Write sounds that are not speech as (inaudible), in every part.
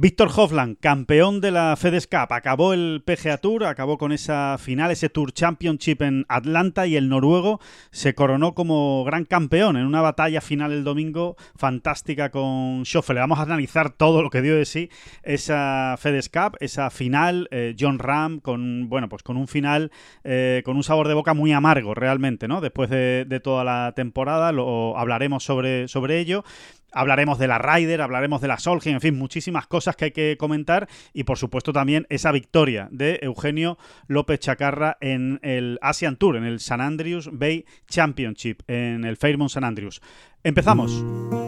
Víctor Hovland, campeón de la FedEx Cup, acabó el PGA Tour, acabó con esa final, ese Tour Championship en Atlanta y el noruego se coronó como gran campeón en una batalla final el domingo fantástica con Schoffele. Vamos a analizar todo lo que dio de sí esa FedEx Cup, esa final, eh, John Ram con bueno pues con un final eh, con un sabor de boca muy amargo realmente, ¿no? Después de, de toda la temporada, lo hablaremos sobre, sobre ello. Hablaremos de la Ryder, hablaremos de la Solheim, en fin, muchísimas cosas que hay que comentar y por supuesto también esa victoria de Eugenio López Chacarra en el Asian Tour, en el San Andrews Bay Championship, en el Fairmont San Andrews. Empezamos.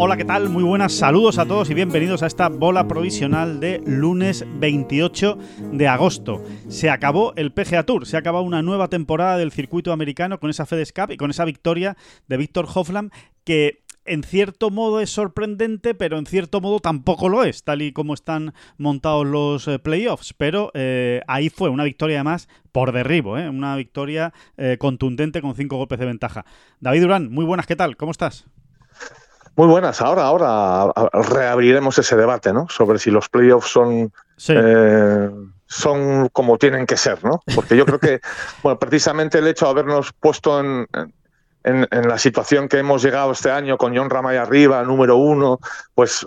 Hola, ¿qué tal? Muy buenas, saludos a todos y bienvenidos a esta bola provisional de lunes 28 de agosto. Se acabó el PGA Tour, se acabado una nueva temporada del circuito americano con esa FedEx Cup y con esa victoria de Víctor Hofland que en cierto modo es sorprendente, pero en cierto modo tampoco lo es, tal y como están montados los eh, playoffs. Pero eh, ahí fue una victoria además por derribo, ¿eh? una victoria contundente con cinco golpes de ventaja. David Durán, muy buenas, ¿qué tal? ¿Cómo estás? Muy buenas. Ahora, ahora reabriremos ese debate, ¿no? Sobre si los playoffs son, eh, son como tienen que ser, ¿no? Porque yo creo que, (laughs) bueno, precisamente el hecho de habernos puesto en, en, la situación que hemos llegado este año con John Ramay arriba, número uno, pues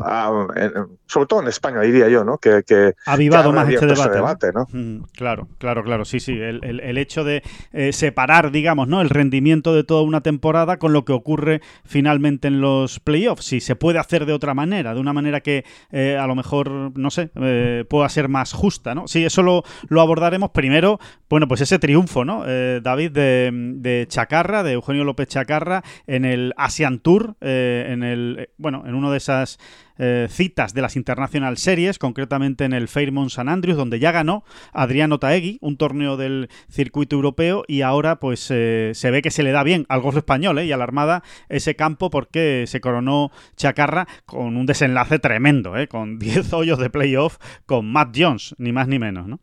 sobre todo en España diría yo, ¿no? Que, ha avivado más este debate, ¿no? claro, claro, claro, sí, sí. El, hecho de eh, separar, digamos, ¿no? El rendimiento de toda una temporada con lo que ocurre finalmente en los playoffs. Si se puede hacer de otra manera, de una manera que eh, a lo mejor, no sé, eh, pueda ser más justa, ¿no? Sí, eso lo, lo abordaremos primero. Bueno, pues ese triunfo, ¿no? David de, de Chacarra, de Eugenio López Chacarra en el Asian Tour, eh, en el eh, bueno, en una de esas eh, citas de las International Series, concretamente en el Fairmont San Andrews, donde ya ganó Adriano Taegui, un torneo del circuito europeo, y ahora pues se ve que se le da bien al golf español y a la Armada ese campo porque se coronó Chacarra con un desenlace tremendo, con (laughs) 10 hoyos de playoff con Matt Jones, ni más ni menos, ¿no?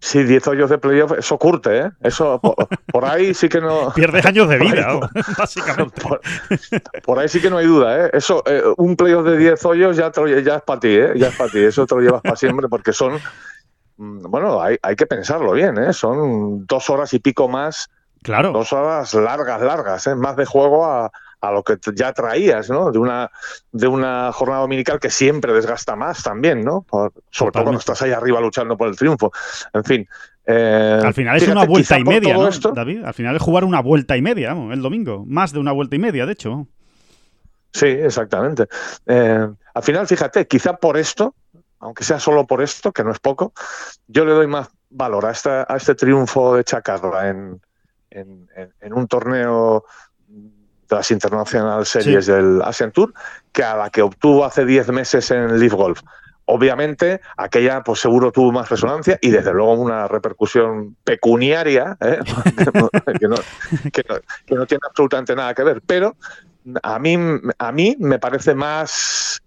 Sí, 10 hoyos de playoff, eso curte, ¿eh? Eso, por, ahí sí que no... (laughs) Pierdes años de vida, (laughs) básicamente. Por, ahí sí que no hay duda, ¿eh? Eso, eh, un playoff de 10 hoyos ya, ya es para ti, ¿eh? Ya es para ti, eso te lo llevas para siempre porque son... Mm, bueno, hay, hay que pensarlo bien, ¿eh? Son dos horas y pico más. Claro. Dos horas largas, largas, ¿eh? Más de juego a, a lo que ya traías, ¿no? De una, de una jornada dominical que siempre desgasta más también, ¿no? sobre todo cuando estás ahí arriba luchando por el triunfo. En fin. Eh, Al final es una vuelta y media, ¿no, David? Al final es jugar una vuelta y media, el domingo. Más de una vuelta y media, de hecho. Sí, exactamente. Eh, al final, fíjate, quizá por esto, aunque sea solo por esto, que no es poco, yo le doy más valor a, esta, a este triunfo de Chacarra en, en, en un torneo de las International Series del Asian Tour que a la que obtuvo hace 10 meses en Leaf Golf. Obviamente, aquella pues seguro tuvo más resonancia y desde luego una repercusión pecuniaria ¿eh? (laughs) que, no, tiene absolutamente nada que ver. Pero a mí, a mí me parece más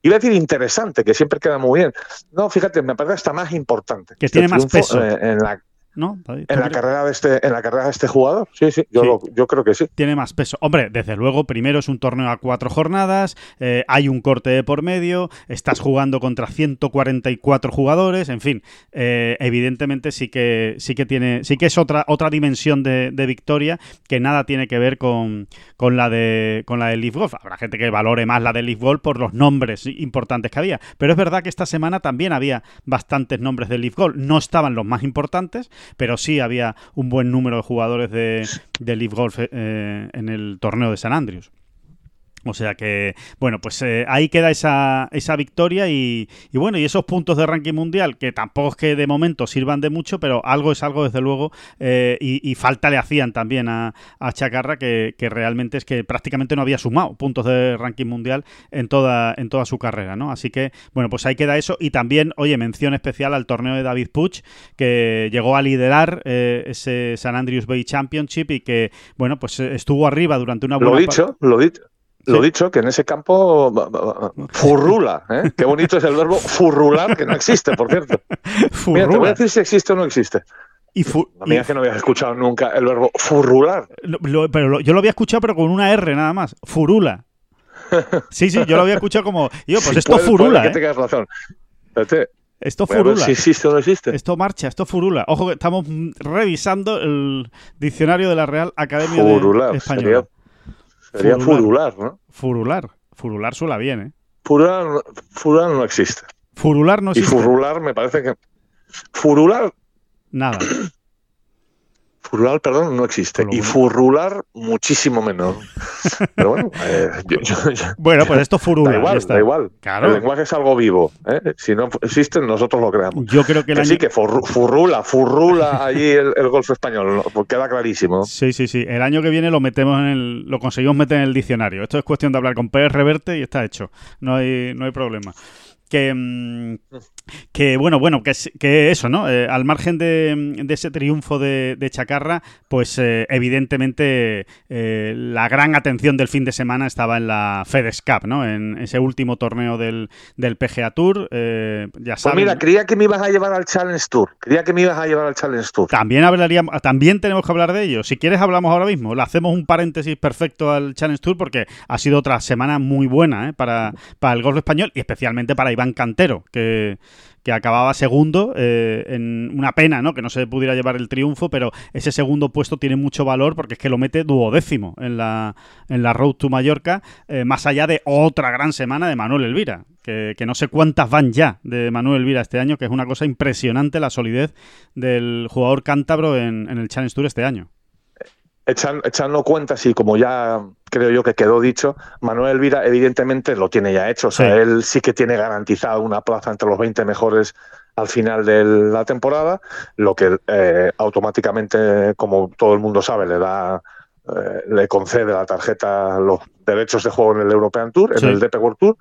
iba a decir interesante, que siempre queda muy bien. No, fíjate, me parece hasta más importante. Que tiene más peso. En la, en la, carrera de este, en la carrera de este jugador, sí, sí, yo, yo creo que sí. Tiene más peso. Hombre, desde luego, primero es un torneo a cuatro jornadas, eh, hay un corte de por medio, estás jugando contra 144 jugadores, en fin, eh, evidentemente sí que sí que tiene, sí que es otra, otra dimensión de, victoria que nada tiene que ver con, con la de con la de Leaf Golf. Habrá gente que valore más la de Leaf Golf por los nombres importantes que había. Pero es verdad que esta semana también había bastantes nombres de Leaf Golf. No estaban los más importantes, pero sí había un buen número de jugadores de, de Leaf Golf eh, en el torneo de San Andrews. O sea que, bueno, pues eh, ahí queda esa, esa victoria y, bueno, y esos puntos de ranking mundial que tampoco es que de momento sirvan de mucho, pero algo es algo desde luego eh, y, falta le hacían también a, Chacarra que, realmente es que prácticamente no había sumado puntos de ranking mundial en toda, en toda su carrera, ¿no? Así que, bueno, pues ahí queda eso y también, oye, mención especial al torneo de David Puch que llegó a liderar eh, ese San Andrews Bay Championship y que, bueno, pues estuvo arriba durante una buena... Lo dicho, lo dicho. Lo dicho, que en ese campo (laughs) furrula. ¿eh? Qué bonito es el verbo furrular, que no existe, por cierto. (laughs) Mira, te voy a decir si existe o no existe. Y Mira que no habías escuchado nunca el verbo furrular. pero yo lo había escuchado, pero con una R nada más. Furula. (laughs) Sí, sí, yo lo había escuchado como. Yo, pues esto furula. que ¿eh? tengas razón. Esto furula. Si existe o no existe. Esto marcha, esto furula. Ojo que estamos revisando el diccionario de la Real Academia de Española. Sería furular, ¿no? Furular. Furular suena bien, ¿eh? Furular, furular no existe. Furular no existe. Y furular me parece que. Furular. Nada. Furular, perdón, no existe. Y furrular, muchísimo menos. Pero bueno, (laughs) eh, bueno, pues esto furula. Da igual, da igual. Claro. El lenguaje es algo vivo. ¿eh? Si no existe, nosotros lo creamos. Yo creo que, Sí, que furrula, furrula allí el, el golf español. Pues queda clarísimo. Sí, sí, sí. El año que viene lo metemos en el, lo conseguimos meter en el diccionario. Esto es cuestión de hablar con Pérez Reverte y está hecho. No hay, no hay problema. Que. Que bueno, bueno, que, que eso, ¿no? Eh, al margen de, ese triunfo de, Chacarra, pues eh, evidentemente eh, la gran atención del fin de semana estaba en la FedEx Cup, ¿no? En ese último torneo del, del PGA Tour. ya pues sabes, mira, creía que me ibas a llevar al Challenge Tour. Creía que me ibas a llevar al Challenge Tour. También hablaríamos, también tenemos que hablar de ello. Si quieres, hablamos ahora mismo. Le hacemos un paréntesis perfecto al Challenge Tour porque ha sido otra semana muy buena para, para el golf español y especialmente para Iván Cantero, que que acababa segundo, eh, en una pena, ¿no? Que no se pudiera llevar el triunfo, pero ese segundo puesto tiene mucho valor porque es que lo mete duodécimo en la, en la Road to Mallorca, eh, más allá de otra gran semana de Manuel Elvira, que, no sé cuántas van ya de Manuel Elvira este año, que es una cosa impresionante la solidez del jugador cántabro en, en el Challenge Tour este año echando cuentas y como ya creo yo que quedó dicho, Manuel Elvira evidentemente lo tiene ya hecho. O sea, él sí que tiene garantizado una plaza entre los 20 mejores al final de la temporada, lo que eh, automáticamente, como todo el mundo sabe, le da eh, le concede la tarjeta los derechos de juego en el European Tour, en el DP World Tour.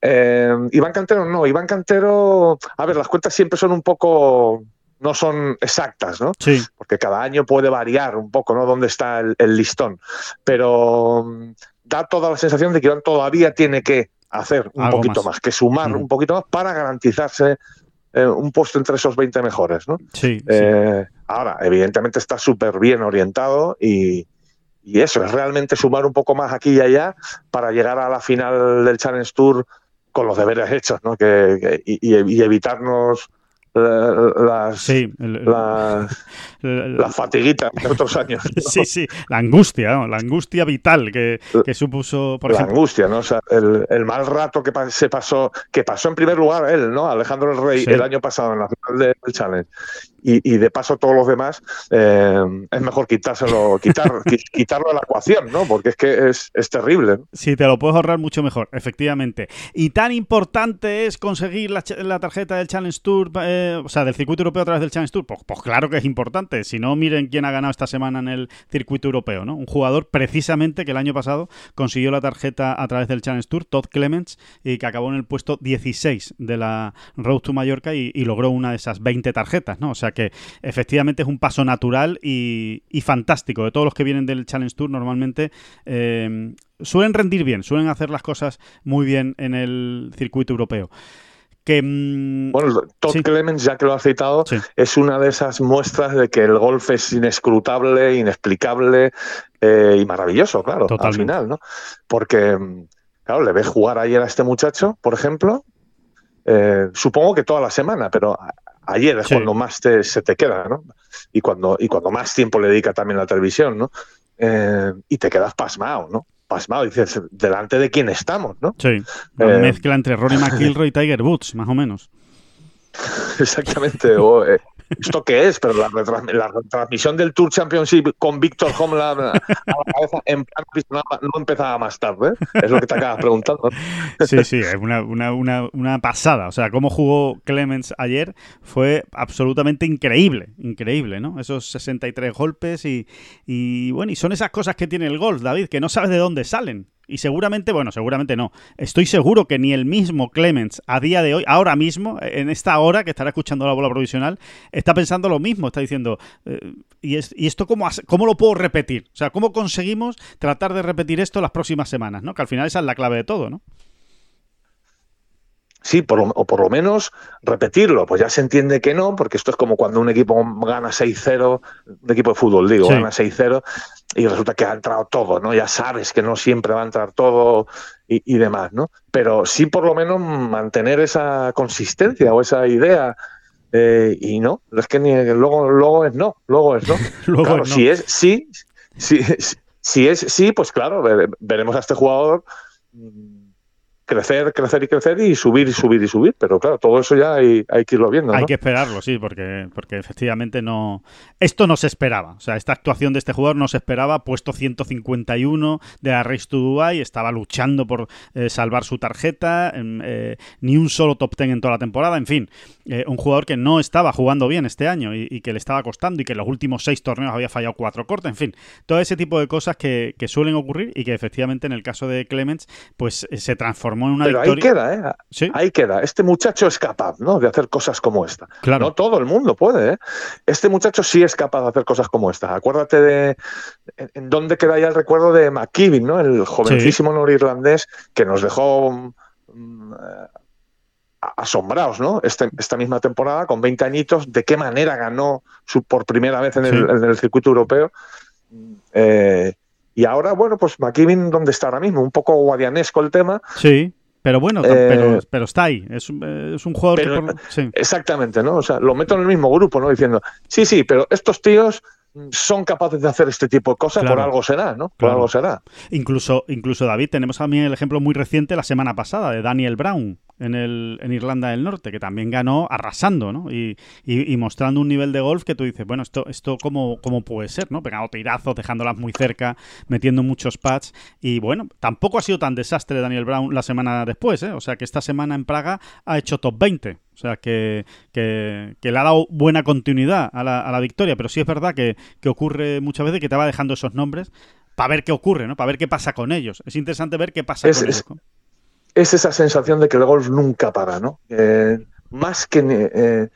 Eh, Iván Cantero no, Iván Cantero, a ver, las cuentas siempre son un poco no son exactas, ¿no? Sí. Porque cada año puede variar un poco, ¿no? Dónde está el, listón. Pero mm, da toda la sensación de que Iván todavía tiene que hacer un poquito más. que sumar un poquito más para garantizarse eh, un puesto entre esos 20 mejores, ¿no? Sí. Eh, ahora, evidentemente está súper bien orientado y, eso, es realmente sumar un poco más aquí y allá para llegar a la final del Challenge Tour con los deberes hechos, ¿no? Que, y evitarnos las, sí, las, (laughs) fatiguitas de otros años. (laughs) Sí, sí, la angustia, la angustia vital que, supuso, por la angustia, ¿no? O sea, el, mal rato que se pasó, que pasó en primer lugar él, ¿no? Alejandro el Rey, el año pasado en la final del Challenge, y, de paso todos los demás, eh, es mejor quitárselo, quitar, (laughs) quitarlo de la ecuación, ¿no? Porque es que es, terrible. Sí, te lo puedes ahorrar mucho mejor, efectivamente. Y tan importante es conseguir la, tarjeta del Challenge Tour, eh, o sea, del circuito europeo a través del Challenge Tour. Pues, pues, claro que es importante. Si no, miren quién ha ganado esta semana en el circuito europeo, ¿no? Un jugador precisamente que el año pasado consiguió la tarjeta a través del Challenge Tour, Todd Clements, y que acabó en el puesto 16 de la Road to Mallorca y, y logró una de esas 20 tarjetas, ¿no? O sea, que efectivamente es un paso natural y, fantástico. De todos los que vienen del Challenge Tour normalmente eh, suelen rendir bien, suelen hacer las cosas muy bien en el circuito europeo. Que, mm, bueno, Todd Clemens, ya que lo ha citado, es una de esas muestras de que el golf es inescrutable, inexplicable eh, y maravilloso, claro, al final, ¿no? Porque, mm, claro, le ves jugar ayer a este muchacho, por ejemplo, eh, supongo que toda la semana, pero ayer es cuando más se te queda, ¿no? Y cuando, y cuando más tiempo le dedica también la televisión, ¿no? Eh, y te quedas pasmado, ¿no? Pasmado, dices, ¿delante de quién estamos, no? Sí, una mezcla entre Rory McIlroy y Tiger Woods, más o menos. (laughs) Exactamente, o, eh, ¿esto qué es? Pero la, retransmisión del Tour Championship con Víctor Homeland a la cabeza en plan no, empezaba más tarde, ¿eh? es lo que te acabas preguntando. (laughs) Sí, sí, es una, una, una, pasada. O sea, cómo jugó Clemens ayer fue absolutamente increíble, increíble, ¿no? Esos 63 golpes y, y bueno, y son esas cosas que tiene el golf, David, que no sabes de dónde salen. Y seguramente, bueno, seguramente no. Estoy seguro que ni el mismo Clemens a día de hoy, ahora mismo, en esta hora que estará escuchando la bola provisional, está pensando lo mismo. Está diciendo, eh, ¿y, esto cómo, cómo lo puedo repetir? O sea, ¿cómo conseguimos tratar de repetir esto las próximas semanas? ¿no? Que al final esa es la clave de todo, ¿no? Sí, por o por lo menos repetirlo. Pues ya se entiende que no, porque esto es como cuando un equipo gana 6-0, un equipo de fútbol, digo, gana 6-0 y resulta que ha entrado todo, ¿no? Ya sabes que no siempre va a entrar todo y, demás, ¿no? Pero sí por lo menos mantener esa consistencia o esa idea. Eh, y no, es que ni, luego, luego es no, luego es no. (laughs) claro, si es sí, si, si es sí, pues claro, veremos a este jugador crecer, crecer y crecer y subir y subir y subir. Pero claro, todo eso ya hay, hay que irlo viendo. Hay que esperarlo, sí, porque, porque efectivamente no. Esto no se esperaba. O sea, esta actuación de este jugador no se esperaba. Puesto 151 de la Race to Dubai, estaba luchando por eh, salvar su tarjeta. Eh, ni un solo top 10 en toda la temporada. En fin, eh, un jugador que no estaba jugando bien este año y, que le estaba costando y que en los últimos seis torneos había fallado cuatro cortes. En fin, todo ese tipo de cosas que, que suelen ocurrir y que efectivamente en el caso de Clements, pues se transformó pero ahí queda, ¿eh? Ahí queda. Este muchacho es capaz, ¿no? De hacer cosas como esta. Claro. No todo el mundo puede, ¿eh? Este muchacho sí es capaz de hacer cosas como esta. Acuérdate de en, dónde queda ya el recuerdo de McKibben, ¿no? El jovencísimo norirlandés que nos dejó mm, asombrados, ¿no? Este, esta misma temporada, con 20 añitos, de qué manera ganó su, por primera vez en el, circuito europeo. Eh, y ahora, bueno, pues McKibben, ¿dónde está ahora mismo? Un poco guadianesco el tema. Sí. Pero bueno, pero, eh, pero, está ahí. Es, es un jugador que. Exactamente, ¿no? O sea, lo meto en el mismo grupo, ¿no? Diciendo, sí, sí, pero estos tíos son capaces de hacer este tipo de cosas, por algo será, ¿no? Por algo será. Incluso, incluso David, tenemos también el ejemplo muy reciente la semana pasada de Daniel Brown, en, el, en Irlanda del Norte, que también ganó arrasando, ¿no? Y, y, mostrando un nivel de golf que tú dices, bueno, esto, esto cómo, cómo puede ser, ¿no? Pegando tirazos, dejándolas muy cerca, metiendo muchos pads. Y bueno, tampoco ha sido tan desastre Daniel Brown la semana después, ¿eh? O sea que esta semana en Praga ha hecho top 20. O sea que, que, le ha dado buena continuidad a la, a la victoria, pero sí es verdad que, que ocurre muchas veces que te va dejando esos nombres para ver qué ocurre, ¿no? Para ver qué pasa con ellos. Es interesante ver qué pasa con ellos es esa sensación de que el golf nunca para, ¿no? Eh, más que eh,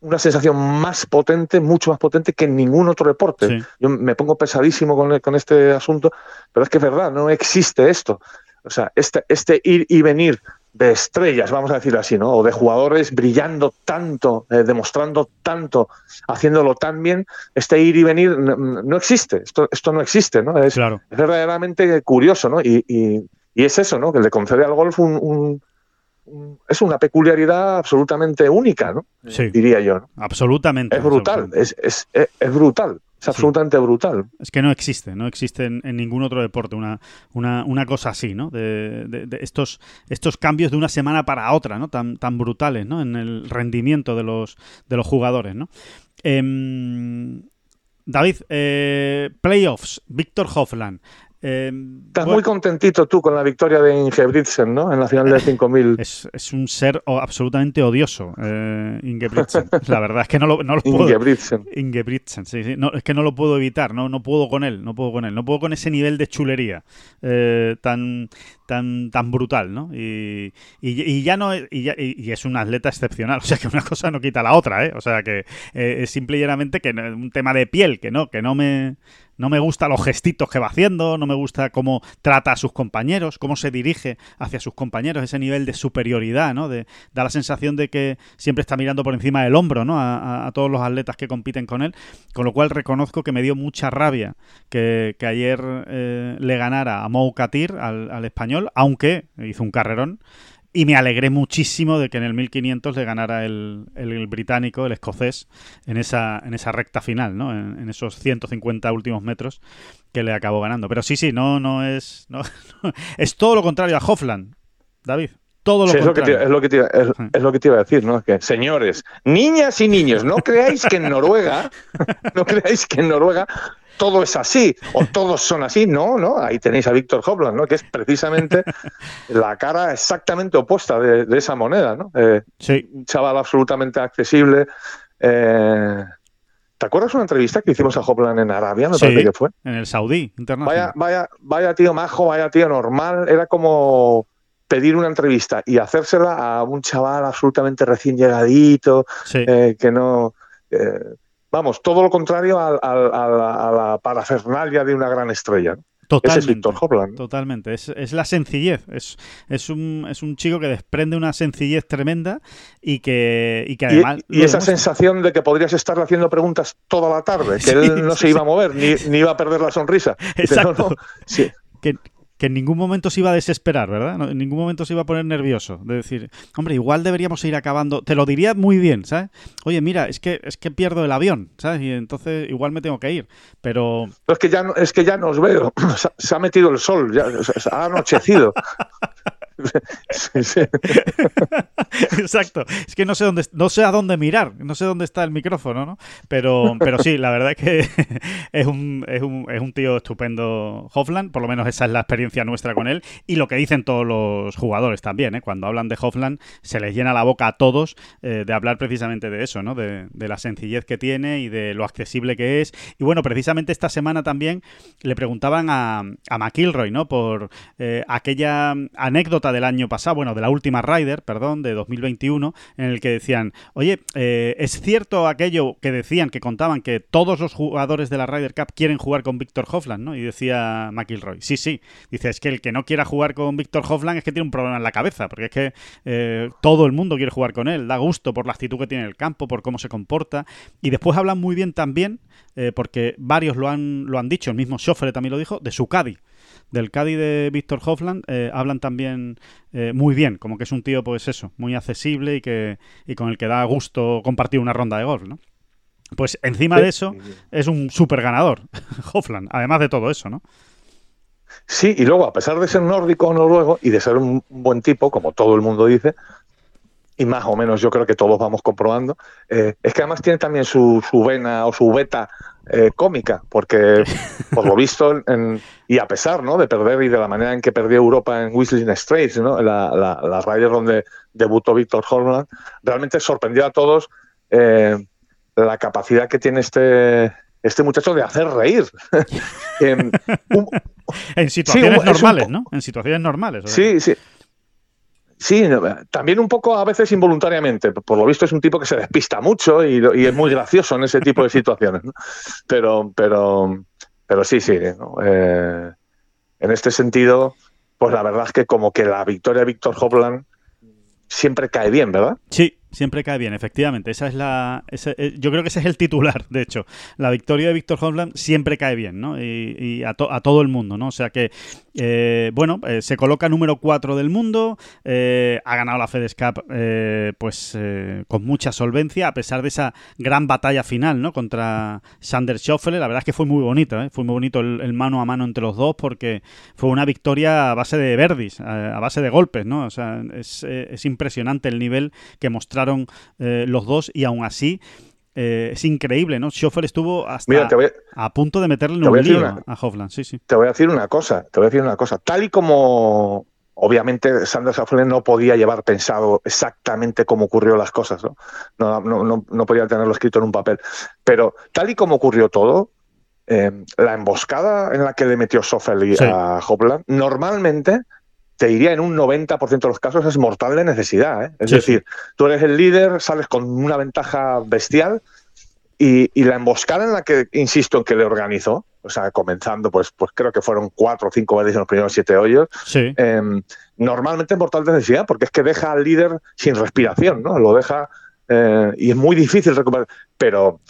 una sensación más potente, mucho más potente que en ningún otro deporte. Yo me pongo pesadísimo con, este asunto, pero es que es verdad, no existe esto. O sea, este, este ir y venir de estrellas, vamos a decir así, ¿no? O de jugadores brillando tanto, eh, demostrando tanto, haciéndolo tan bien, este ir y venir no, existe. Esto, esto no existe, ¿no? Es, claro. es verdaderamente curioso, ¿no? y, y es eso, ¿no? Que le concede al golf un, es una peculiaridad absolutamente única, ¿no? Sí. Diría yo. Absolutamente. Es brutal, es, es, es, brutal. Es absolutamente brutal. Es que no existe, no existe en, ningún otro deporte una, una, una cosa así, ¿no? De, de, estos, estos cambios de una semana para otra, ¿no? Tan, tan brutales, ¿no? En el rendimiento de los, de los jugadores, ¿no? Em, David, eh, playoffs, Víctor Hofland. Eh, Estás muy contentito tú con la victoria de Ingebrigtsen, ¿no? En la final del (laughs) 5000. Es, es un ser absolutamente odioso, eh, Ingebrigtsen. (laughs) La verdad es que no lo, no lo puedo. Ingebrigtsen. Ingebrigtsen, sí, sí. No, es que no lo puedo evitar, no, no puedo con él, no puedo con él. No puedo con ese nivel de chulería eh, tan, tan, tan brutal, ¿no? Y, y, ya no. Y, ya, y, es un atleta excepcional, (laughs) o sea que una cosa no quita la otra, ¿eh? O sea que eh, es simple y llanamente que un tema de piel, que no, que no me no me gusta los gestitos que va haciendo, no me gusta cómo trata a sus compañeros, cómo se dirige hacia sus compañeros, ese nivel de superioridad, ¿no? De, da la sensación de que siempre está mirando por encima del hombro, ¿no? A, todos los atletas que compiten con él, con lo cual reconozco que me dio mucha rabia que, ayer eh, le ganara a Mou Katir, al, al español, aunque hizo un carrerón. Y me alegré muchísimo de que en el 1500 le ganara el, el, británico, el escocés, en esa, en esa recta final, ¿no? En, esos 150 últimos metros que le acabó ganando. Pero sí, sí, no, no es. No, (laughs) es todo lo contrario a Hofland, David. todo lo contrario. Es lo, que te, es, lo que te iba a decir, ¿no? Que, señores, niñas y niños, no creáis que en Noruega, (laughs) no creáis que en Noruega todo es así o todos son así. No, no, ahí tenéis a Víctor Hopland, ¿no? Que es precisamente (laughs) la cara exactamente opuesta de, esa moneda, ¿no? Eh, sí. Un chaval absolutamente accesible. Eh, ¿Te acuerdas una entrevista que hicimos a Hopland en Arabia? Me parece que fue. En el Saudí, internacional. Vaya, vaya, vaya tío majo, vaya tío normal. Era como pedir una entrevista y hacérsela a un chaval absolutamente recién llegadito, eh, que no... vamos, todo lo contrario a, la parafernalia de una gran estrella. Totalmente, Ese es Víctor Hopland. Totalmente, es, la sencillez. Es, es, un, es un chico que desprende una sencillez tremenda y que, y que además. Y, esa sensación de que podrías estarle haciendo preguntas toda la tarde, que (laughs) él no se iba a mover, ni, ni, iba a perder la sonrisa. (laughs) Exacto. sí. que, que en ningún momento se iba a desesperar, ¿verdad? en ningún momento se iba a poner nervioso. De decir, hombre, igual deberíamos ir acabando. Te lo diría muy bien, ¿sabes? Oye, mira, es que, es que pierdo el avión, ¿sabes? Y entonces igual me tengo que ir. Pero. es que ya no, es que ya no os veo. (clears throat) Se ha metido el sol, ya se ha anochecido. (laughs) (laughs) Exacto. Es que no sé dónde, no sé a dónde mirar, no sé dónde está el micrófono, ¿no? Pero, pero sí, la verdad es que (laughs) es un, es un, es un tío estupendo Hofland, por lo menos esa es la experiencia nuestra con él, y lo que dicen todos los jugadores también, ¿eh? Cuando hablan de Hofland, se les llena la boca a todos eh, de hablar precisamente de eso, ¿no? De, la sencillez que tiene y de lo accesible que es. Y bueno, precisamente esta semana también le preguntaban a, a McIlroy, ¿no? Por eh, aquella anécdota del año pasado, bueno, de la última Rider, perdón, de 2021, en el que decían, oye, eh, ¿es cierto aquello que decían, que contaban que todos los jugadores de la Ryder Cup quieren jugar con Víctor Hoffland, ¿no? Y decía McIlroy, sí, sí, dice, es que el que no quiera jugar con Víctor Hoffland es que tiene un problema en la cabeza, porque es que eh, todo el mundo quiere jugar con él, da gusto por la actitud que tiene en el campo, por cómo se comporta, y después hablan muy bien también, eh, porque varios lo han, lo han dicho, el mismo Schoffre también lo dijo, de su Caddy del Cádiz de Víctor Hoffland eh, hablan también eh, muy bien, como que es un tío, pues eso, muy accesible y, que, y con el que da gusto compartir una ronda de golf, ¿no? Pues encima de eso es un súper ganador, (laughs) Hoffland, además de todo eso, ¿no? Sí, y luego, a pesar de ser nórdico o noruego y de ser un buen tipo, como todo el mundo dice, y más o menos yo creo que todos vamos comprobando, eh, es que además tiene también su, su vena o su beta eh, cómica, porque (laughs) por lo visto, y a pesar ¿no? de perder y de la manera en que perdió Europa en Whistling Straits, ¿no? la, la, la donde debutó Víctor Holland, realmente sorprendió a todos eh, la capacidad que tiene este, este muchacho de hacer reír. (laughs) (laughs) en, situaciones normales, ¿no? En situaciones normales. Sí, sí. Sí, también un poco a veces involuntariamente. Por lo visto es un tipo que se despista mucho y, es muy gracioso en ese tipo de situaciones. Pero, pero, pero sí, sí. Eh, en este sentido, pues la verdad es que como que la victoria de Víctor Hopland siempre cae bien, ¿verdad? Sí, siempre cae bien, efectivamente. Esa es la, eh, yo creo que ese es el titular, de hecho. La victoria de Víctor Hovland siempre cae bien, ¿no? Y, a, todo el mundo, ¿no? O sea que, eh, bueno, eh, se coloca número 4 del mundo, ha ganado la FedEx Cup, pues, con mucha solvencia, a pesar de esa gran batalla final, ¿no? Contra Sander Schauffele. La verdad es que fue muy bonito, Fue muy bonito el, mano a mano entre los dos porque fue una victoria a base de verdis, a, base de golpes, ¿no? O sea, es, es impresionante el nivel que mostraron eh, los dos y aún así eh, es increíble, ¿no? Schoffel estuvo hasta a, punto de meterle en un lío a Hofland, sí, sí. Te voy a decir una cosa, te voy a decir una cosa. Tal y como obviamente Sanders Hoffland no podía llevar pensado exactamente cómo ocurrió las cosas, ¿no? No, no, no, podía tenerlo escrito en un papel. Pero tal y como ocurrió todo, eh, la emboscada en la que le metió Schoffel a Hofland, normalmente te diría en un 90% de los casos es mortal de necesidad. ¿eh? Es decir, tú eres el líder, sales con una ventaja bestial y, la emboscada en la que, insisto, en que le organizó, o sea, comenzando, pues, pues creo que fueron cuatro o cinco veces en los primeros siete hoyos, em, normalmente es mortal de necesidad porque es que deja al líder sin respiración, ¿no? Lo deja eh, y es muy difícil recuperar. Pero,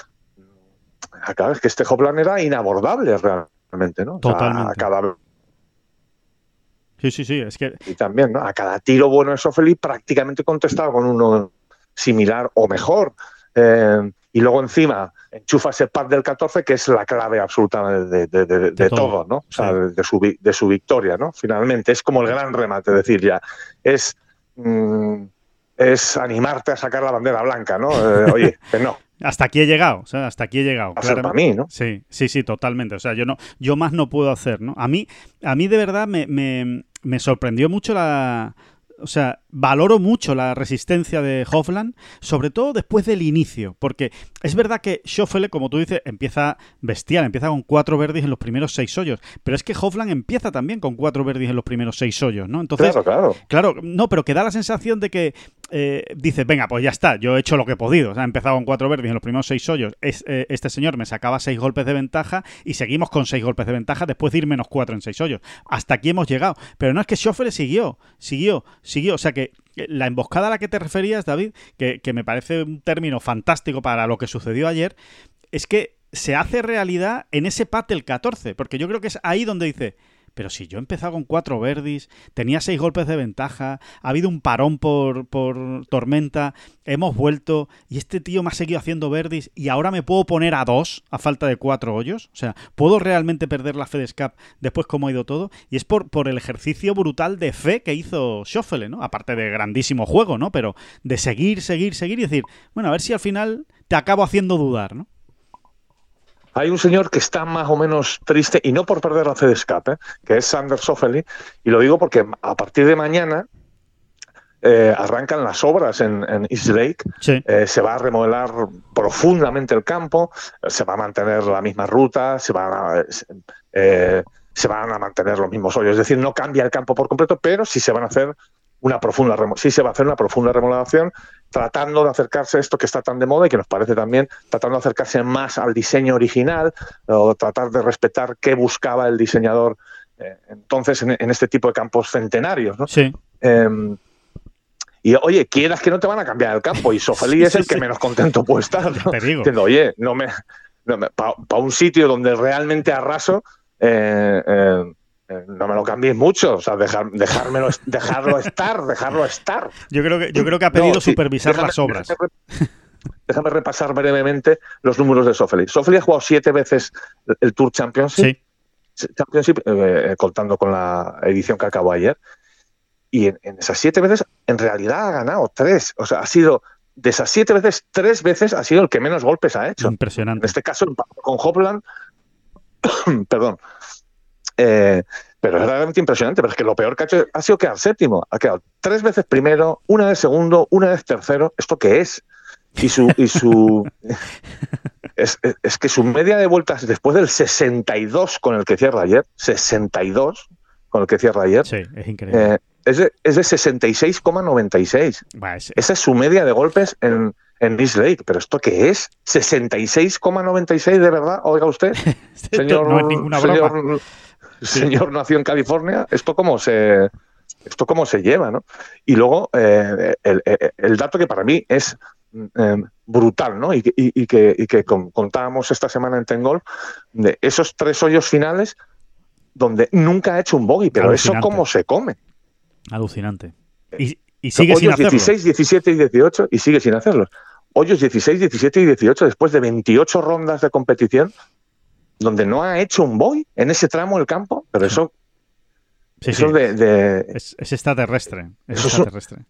acá es que este Hoplan era inabordable realmente, ¿no? Totalmente. cada Sí, sí, sí, es que... Y también, ¿no? A cada tiro bueno de Sofeli prácticamente contestaba con uno similar o mejor. Eh, y luego encima enchufa ese pad del 14, que es la clave absoluta de, todo. ¿no? O sea, de, su, de su victoria, ¿no? Finalmente, es como el gran remate, es decir, ya, es mm, es animarte a sacar la bandera blanca, ¿no? Eh, oye, que no. Hasta aquí he llegado, o sea, hasta aquí he llegado. Claro, para mí, ¿no? Sí, sí, sí, totalmente. O sea, yo no, yo más no puedo hacer, ¿no? A mí, a mí de verdad me, me, me sorprendió mucho la, o sea, valoro mucho la resistencia de Hofland, sobre todo después del inicio, porque es verdad que Schoffele, como tú dices, empieza bestial, empieza con cuatro verdes en los primeros seis hoyos, pero es que Hofland empieza también con cuatro verdes en los primeros seis hoyos, ¿no? Entonces, claro, claro. Claro, no, pero que da la sensación de que eh, dice, venga, pues ya está, yo he hecho lo que he podido, o sea, he empezado con cuatro verdes en los primeros seis hoyos, eh, este señor me sacaba seis golpes de ventaja y seguimos con seis golpes de ventaja después de ir menos cuatro en seis hoyos. Hasta aquí hemos llegado, pero no es que Schoffele siguió, siguió, siguió, o sea que la emboscada a la que te referías, David, que, me parece un término fantástico para lo que sucedió ayer, es que se hace realidad en ese pat del 14, porque yo creo que es ahí donde dice, pero si yo he empezado con cuatro verdis, tenía seis golpes de ventaja, ha habido un parón por, por tormenta, hemos vuelto y este tío me ha seguido haciendo verdis y ahora me puedo poner a dos a falta de cuatro hoyos. O sea, ¿puedo realmente perder la FedEscap después como ha ido todo? Y es por, por el ejercicio brutal de fe que hizo Schoffele, ¿no? Aparte de grandísimo juego, ¿no? Pero de seguir, seguir, seguir y decir, bueno, a ver si al final te acabo haciendo dudar, ¿no? Hay un señor que está más o menos triste, y no por perder la fe de escape, que es Sander Soffeli, y lo digo porque a partir de mañana eh, arrancan las obras en, East Lake, eh, se va a remodelar profundamente el campo, se va a mantener la misma ruta, se van a, eh, se van a mantener los mismos hoyos, es decir, no cambia el campo por completo, pero sí se van a hacer una profunda sí se va a hacer una profunda remodelación tratando de acercarse a esto que está tan de moda y que nos parece también tratando de acercarse más al diseño original o tratar de respetar qué buscaba el diseñador eh, entonces en, este tipo de campos centenarios ¿no? sí em, y oye, quieras que no te van a cambiar el campo y Sofeli es el que menos contento puede estar. ¿no? Diciendo, oye, no me, para un sitio donde realmente arraso, eh, eh, eh, no me lo cambiéis mucho, o sea, dejar, dejármelo, dejarlo (laughs) estar, dejarlo estar. Yo creo que, yo creo que ha pedido supervisar las obras. Déjame, repasar brevemente los números de Sofeli. Sofeli ha jugado siete veces el Tour Championship, Championship eh, eh, contando con la edición que acabó ayer. Y en, esas siete veces, en realidad ha ganado tres. O sea, ha sido de esas siete veces, tres veces ha sido el que menos golpes ha hecho. Impresionante. En este caso, con Hopland, (coughs) perdón, eh, pero es realmente impresionante, pero es que lo peor que ha hecho ha sido quedar séptimo. Ha quedado tres veces primero, una vez segundo, una vez tercero. ¿Esto qué es? Y su. Y su (laughs) es, que su media de vueltas después del 62 con el que cierra ayer, 62 con el que cierra ayer. Sí, es increíble. Eh, es de, es de 66,96. Esa es su media de golpes en, en East Lake. ¿Pero esto qué es? ¿66,96 de verdad? Oiga usted, (laughs) señor. no es ninguna broma señor nació en California, esto cómo se, esto cómo se lleva, ¿no? Y luego eh, el, dato que para mí es eh, brutal, ¿no? Y, que, contábamos esta semana en Tengol, de esos tres hoyos finales donde nunca ha hecho un bogey, pero eso cómo se come. Alucinante. Y, sigue sin hacerlo. 16, 17 y 18 y sigue sin hacerlo. Hoyos 16, 17 y 18 después de 28 rondas de competición donde no ha hecho un boy en ese tramo del campo, pero eso eso De, Es, extraterrestre. eso,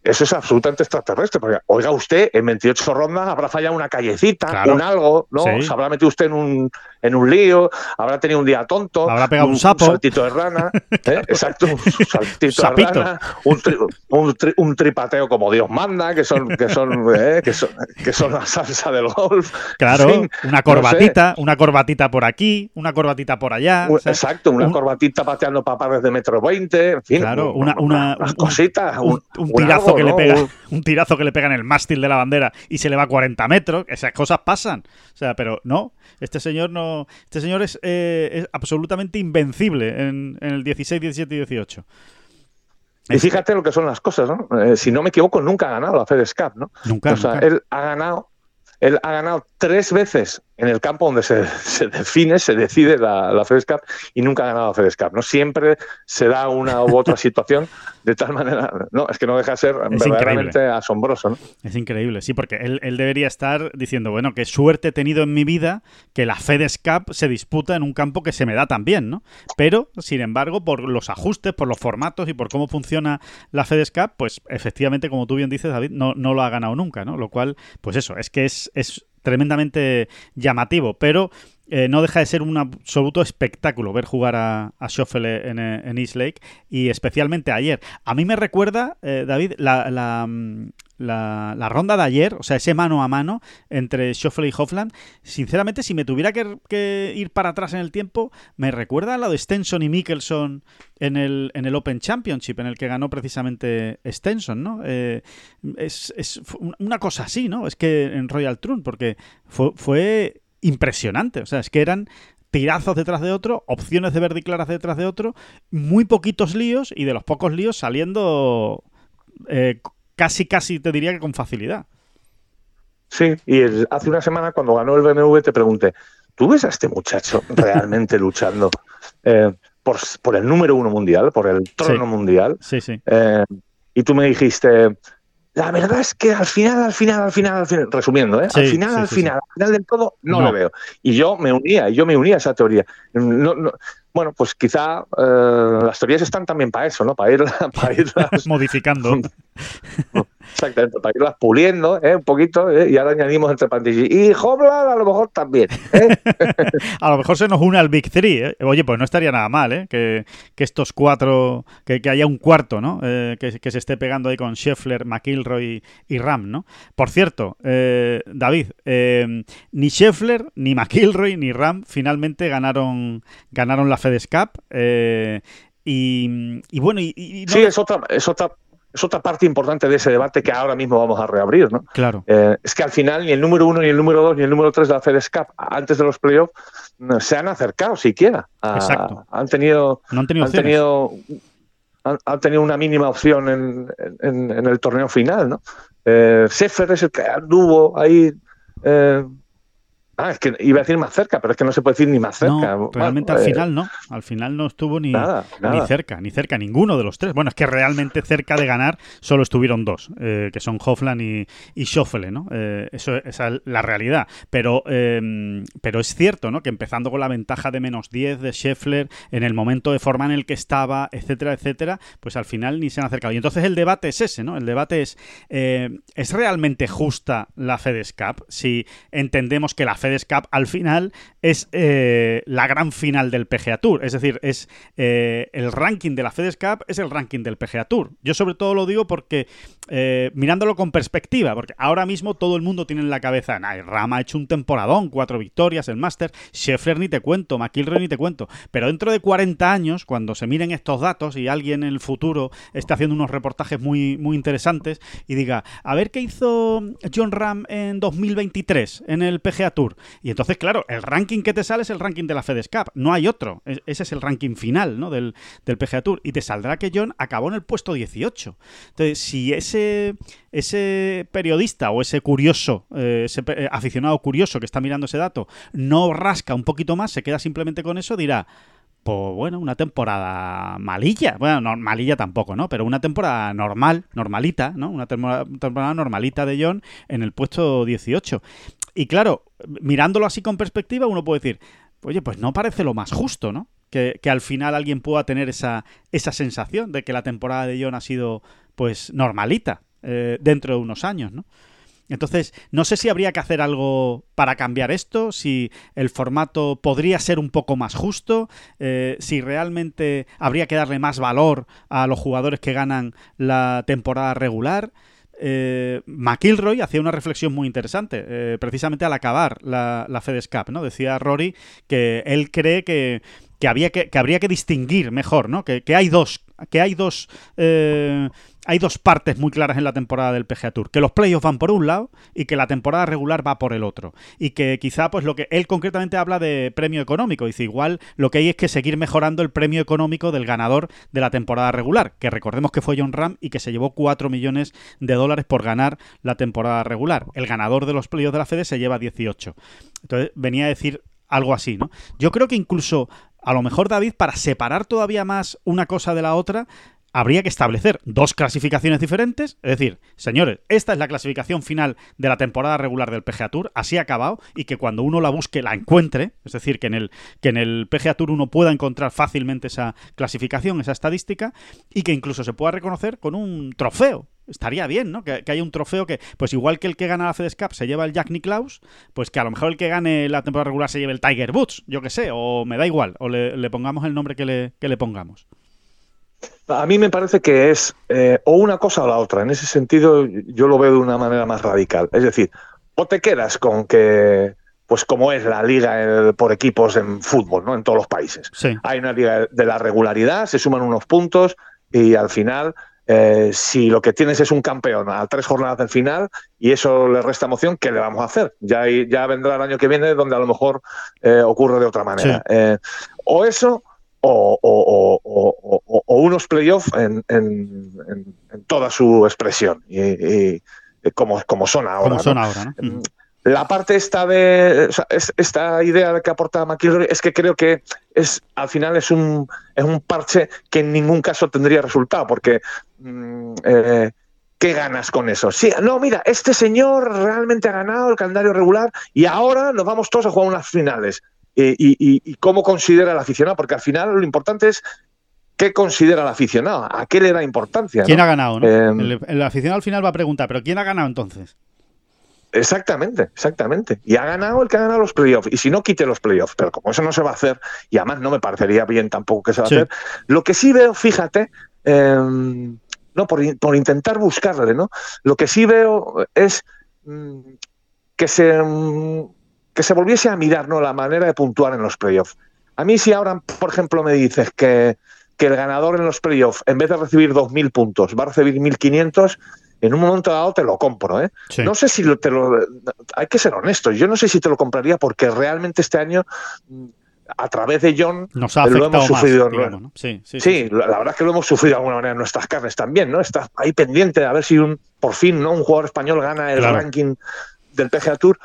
Es, absolutamente extraterrestre. Porque, oiga usted, en 28 rondas habrá fallado una callecita, un algo, ¿no? Se habrá metido usted en un, en un lío, habrá tenido un día tonto. Habrá pegado un, sapo. Un saltito de rana. (laughs) ¿eh? Exacto, un saltito de rana. Un, tripateo como Dios manda, que son, que son, ¿eh? que son, que son la salsa del golf. Claro, una corbatita, una corbatita por aquí, una corbatita por allá. exacto, una corbatita pateando papares de metro 20 claro, una, una, cositas, un, tirazo que le pega, (laughs) un tirazo que le pega en el mástil de la bandera y se le va a 40 metros, esas cosas pasan. O sea, pero no, este señor no, este señor es, eh, absolutamente invencible en, el 16, 17 y 18. Y fíjate lo que son las cosas, ¿no? Eh, si no me equivoco, nunca ha ganado la FedEscap, ¿no? Nunca. O sea, él ha ganado, él ha ganado tres veces en el campo donde (laughs) se, define, se decide la, la FedEx Cup y nunca ha ganado la FedEx Cup. ¿no? Siempre se da una u otra (laughs) situación de tal manera, no, es que no deja de ser verdaderamente asombroso. ¿no? Es increíble, sí, porque él, él, debería estar diciendo, bueno, qué suerte he tenido en mi vida que la FedEx Cup se disputa en un campo que se me da tan bien, ¿no? Pero, sin embargo, por los ajustes, por los formatos y por cómo funciona la FedEx Cup, pues efectivamente, como tú bien dices, David, no, no lo ha ganado nunca, ¿no? Lo cual, pues eso, es que es, es tremendamente llamativo, pero eh, no deja de ser un absoluto espectáculo ver jugar a, a en, en, East Lake y especialmente ayer. A mí me recuerda, eh, David, la, mm, la, la, ronda de ayer, o sea, ese mano a mano entre Schoffel y Hoffland. Sinceramente, si me tuviera que, ir para atrás en el tiempo, me recuerda a lo de Stenson y Mickelson en el, en el Open Championship, en el que ganó precisamente Stenson, ¿no? Eh, es, es, una cosa así, ¿no? Es que en Royal Trun, porque fue, fue impresionante. O sea, es que eran tirazos detrás de otro, opciones de verde claras detrás de otro, muy poquitos líos y de los pocos líos saliendo eh, casi, casi te diría que con facilidad. Sí, y hace una semana cuando ganó el BMW te pregunté, ¿tú ves a este muchacho realmente (laughs) luchando eh, por, el número uno mundial, por el trono mundial? Sí, sí. Eh, y tú me dijiste, la verdad es que al final, al final, al final, al final, resumiendo, ¿eh? al final, al final, al final del todo, no, lo veo. Y yo me unía, yo me unía a esa teoría. bueno, pues quizá eh, las teorías están también para eso, ¿no? Para, ir, para irlas (laughs) modificando. (laughs) Exactamente, para irlas puliendo ¿eh? un poquito ¿eh? y ahora añadimos entre pantillas. Y Hoblan a lo mejor también. ¿eh? (laughs) a lo mejor se nos une al Big Three. ¿eh? Oye, pues no estaría nada mal ¿eh? que, estos cuatro, que, haya un cuarto, ¿no? Que, que, se esté pegando ahí con Scheffler, McIlroy y, Ram, ¿no? Por cierto, David, ni Scheffler, ni McIlroy, ni Ram finalmente ganaron, ganaron la FedEx Cup. Y, y, bueno, y, sí, es otra, es otra es otra parte importante de ese debate que ahora mismo vamos a reabrir, ¿no? Claro. Eh, es que al final ni el número uno, ni el número dos, ni el número tres de la FedEx Cup antes de los playoffs se han acercado siquiera. Exacto. Han tenido, no han tenido, han tenido, han, tenido, una mínima opción en, en, el torneo final, ¿no? Eh, Sefer es el que anduvo ahí eh, Ah, es que iba a decir más cerca, pero es que no se puede decir ni más cerca. No, realmente al eh, final no. Al final no estuvo ni, ni cerca, ni cerca, ninguno de los tres. Bueno, es que realmente cerca de ganar solo estuvieron dos, eh, que son Hofland y, y Schoffele, ¿no? Eh, eso es la realidad. Pero, em, pero es cierto, ¿no? Que empezando con la ventaja de menos 10 de Scheffler, en el momento de forma en el que estaba, etcétera, etcétera, pues al final ni se han acercado. Y entonces el debate es ese, ¿no? El debate es, ¿es realmente justa la FedEx Cup? Si entendemos que la FedEx FedEx Cup al final es eh, la gran final del PGA Tour. Es decir, es eh, el ranking de la FedEx Cup es el ranking del PGA Tour. Yo sobre todo lo digo porque eh, mirándolo con perspectiva, porque ahora mismo todo el mundo tiene en la cabeza, nah, Rama ha hecho un temporadón, cuatro victorias, el Master, Scheffler ni te cuento, McIlroy ni te cuento. Pero dentro de 40 años, cuando se miren estos datos y alguien en el futuro esté haciendo unos reportajes muy, muy interesantes y diga, a ver qué hizo John Ram en 2023 en el PGA Tour. Y entonces, claro, el ranking que te sale es el ranking de la FedEx Cup, no hay otro. ese es el ranking final ¿no? del, del PGA Tour. Y te saldrá que John acabó en el puesto 18. Entonces, si ese, ese periodista o ese curioso, eh, ese eh, aficionado curioso que está mirando ese dato, no rasca un poquito más, se queda simplemente con eso, dirá bueno, una temporada malilla. Bueno, no, malilla tampoco, ¿no? Pero una temporada normal, normalita, ¿no? Una temporada normalita de John en el puesto 18. Y claro, mirándolo así con perspectiva, uno puede decir, oye, pues no parece lo más justo, ¿no? Que, al final alguien pueda tener esa, esa sensación de que la temporada de John ha sido, pues, normalita eh, dentro de unos años, ¿no? Entonces, no sé si habría que hacer algo para cambiar esto, si el formato podría ser un poco más justo, eh, si realmente habría que darle más valor a los jugadores que ganan la temporada regular eh, McIlroy hacía una reflexión muy interesante, eh, precisamente al acabar la, la FedEx Cup, ¿no? Decía Rory que él cree que, había que, habría que distinguir mejor, ¿no? Que, hay dos, que hay dos eh, hay dos partes muy claras en la temporada del PGA Tour, que los playoffs van por un lado y que la temporada regular va por el otro. Y que quizá pues lo que él concretamente habla de premio económico, dice igual lo que hay es que seguir mejorando el premio económico del ganador de la temporada regular, que recordemos que fue John Ram y que se llevó 4 millones de dólares por ganar la temporada regular. El ganador de los playoffs de la Fede se lleva 18. Entonces venía a decir algo así, ¿no? Yo creo que incluso a lo mejor David, para separar todavía más una cosa de la otra, habría que establecer dos clasificaciones diferentes. Es decir, señores, esta es la clasificación final de la temporada regular del PGA Tour, así ha acabado, y que cuando uno la busque la encuentre, es decir, que en el, que en el PGA Tour uno pueda encontrar fácilmente esa clasificación, esa estadística, y que incluso se pueda reconocer con un trofeo estaría bien, ¿no? Que, haya un trofeo que, pues igual que el que gana la FedEx Cup se lleva el Jack Nicklaus, pues que a lo mejor el que gane la temporada regular se lleve el Tiger Woods, yo que sé, o me da igual, o le, pongamos el nombre que le, que le pongamos. A mí me parece que es eh, o una cosa o la otra. En ese sentido, yo lo veo de una manera más radical. Es decir, o te quedas con que, pues como es la liga por equipos en fútbol, ¿no? En todos los países. Hay una liga de la regularidad, se suman unos puntos y al final, eh, si lo que tienes es un campeón a tres jornadas del final y eso le resta emoción, ¿qué le vamos a hacer? Ya, ya vendrá el año que viene donde a lo mejor eh, ocurre de otra manera. o eso o, unos playoffs en, toda su expresión, y, como, como, son ahora. son ahora mm, La parte esta de esta idea que aporta McIlroy es que creo que es al final es un, es un parche que en ningún caso tendría resultado, porque mm, eh, ¿qué ganas con eso? Sí, no, mira, este señor realmente ha ganado el calendario regular y ahora nos vamos todos a jugar unas finales. Eh, y, cómo considera el aficionado, porque al final lo importante es qué considera el aficionado, a qué le da importancia. ¿Quién ha ganado? Em, el, aficionado al final va a preguntar, ¿pero quién ha ganado entonces? Exactamente, exactamente. Y ha ganado el que ha ganado los playoffs. Y si no, quite los playoffs. Pero como eso no se va a hacer, y además no me parecería bien tampoco que se va a hacer, lo que sí veo, fíjate, em, no por, por, intentar buscarle, ¿no? Lo que sí veo es mm, que se mm, que se volviese a mirar ¿no? la manera de puntuar en los playoffs. A mí si ahora, por ejemplo, me dices que, que el ganador en los playoffs, en vez de recibir 2.000 puntos, va a recibir 1.500, en un momento dado te lo compro. ¿eh? No sé si te lo... Hay que ser honestos. Yo no sé si te lo compraría porque realmente este año a través de John Nos ha lo hemos sufrido. sí, sí, sí, la, verdad es que lo hemos sufrido de alguna manera en nuestras carnes también, ¿no? Estás ahí pendiente de a ver si un, por fin ¿no? un jugador español gana el ranking del PGA Tour.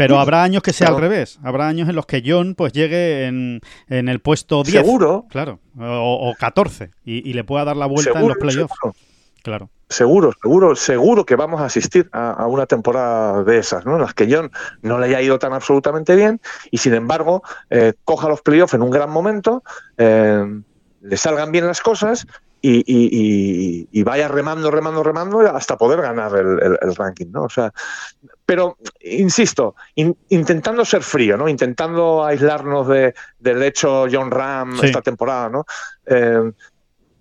Pero habrá años que sea al revés. Habrá años en los que John pues llegue en, el puesto 10. Seguro. Claro. O, 14. Y, le pueda dar la vuelta en los playoffs. Claro. Seguro, seguro, seguro que vamos a asistir a, una temporada de esas, ¿no? En las que John no le haya ido tan absolutamente bien y sin embargo eh, coja los playoffs en un gran momento, eh, le salgan bien las cosas y, vaya remando, remando, remando hasta poder ganar el, ranking, ¿no? O sea, pero insisto, intentando ser frío, ¿no? Intentando aislarnos de, del hecho John Ram esta temporada, ¿no? Eh,